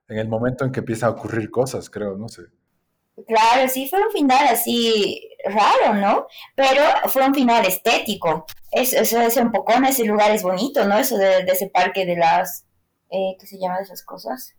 en el momento en que empiezan a ocurrir cosas, creo, no sé. Claro, sí, fue un final así raro, ¿no? Pero fue un final estético. Eso, eso un poco, ese lugar es bonito, ¿no? Eso de, ese parque de las, eh, ¿qué se llama de esas cosas?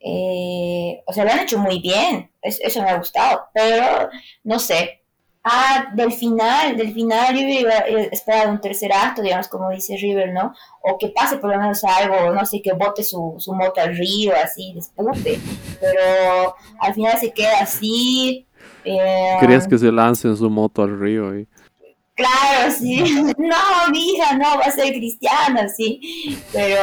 Eh, o sea, lo han hecho muy bien, eso me ha gustado, pero no sé, Ah, del final, del final yo iba esperar un tercer acto, digamos, como dice River, ¿no? O que pase por lo menos algo, no sé, que bote su, su moto al río, así, despute. Pero al final se queda así. Eh, ¿Querías que se lance su moto al río? ahí? Claro, sí. No, [laughs] mi hija no va a ser cristiana, sí. Pero.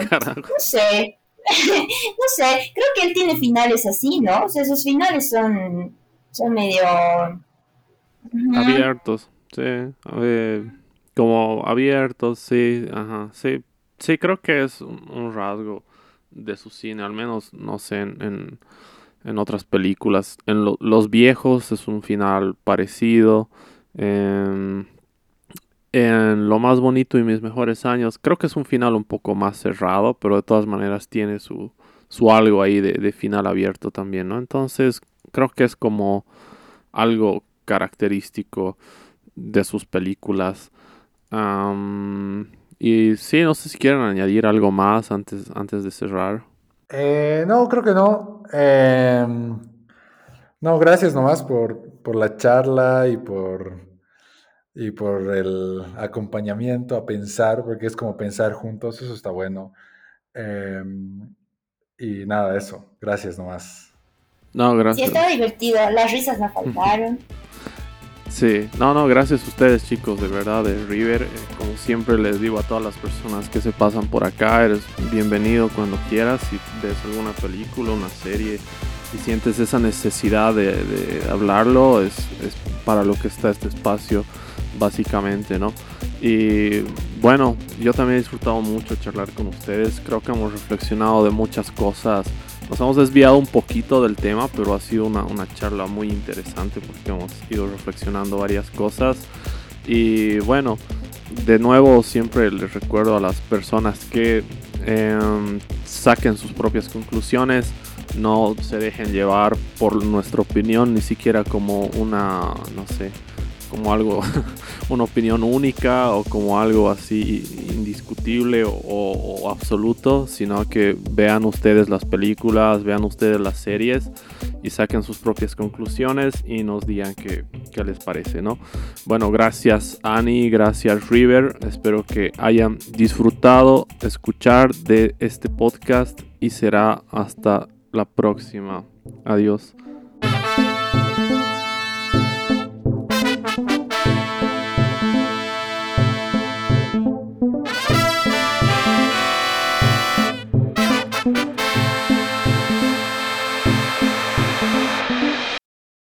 [laughs] No sé. [laughs] no sé. Creo que él tiene finales así, ¿no? O sea, sus finales son, son medio Abiertos, sí. como abiertos, sí, ajá, sí. Sí, creo que es un, rasgo de su cine, al menos, no sé, en, en, otras películas. En Los Viejos es un final parecido. En, en Lo Más Bonito y Mis Mejores Años, creo que es un final un poco más cerrado, pero de todas maneras tiene su, su algo ahí de, de final abierto también, ¿no? Entonces, creo que es como algo característico de sus películas. y sí, no sé si quieren añadir algo más antes, antes de cerrar. Eh, no, creo que no. Em, no, gracias nomás por, por la charla y por, y por el acompañamiento a pensar, porque es como pensar juntos, eso está bueno. Em, y nada, eso. Gracias nomás. No, gracias. Sí, estaba divertido. Las risas no [laughs] faltaron. Sí, no, no, gracias a ustedes chicos, de verdad, de River. Eh, como siempre les digo a todas las personas que se pasan por acá, eres bienvenido cuando quieras. Si ves alguna película, una serie, y sientes esa necesidad de, hablarlo, es, es, para lo que está este espacio, básicamente, ¿no? Y bueno, yo también he disfrutado mucho charlar con ustedes. Creo que hemos reflexionado de muchas cosas nos hemos desviado un poquito del tema, pero ha sido una, charla muy interesante porque hemos ido reflexionando varias cosas. Y bueno, de nuevo siempre les recuerdo a las personas que em, saquen sus propias conclusiones, no se dejen llevar por nuestra opinión, ni siquiera como una, no sé, como algo, [laughs] una opinión única o como algo así indiscutible o, absoluto, sino que vean ustedes las películas, vean ustedes las series y saquen sus propias conclusiones y nos digan qué, qué les parece, ¿no? Bueno, gracias Annie, gracias River, espero que hayan disfrutado escuchar de este podcast y será hasta la próxima. Adiós.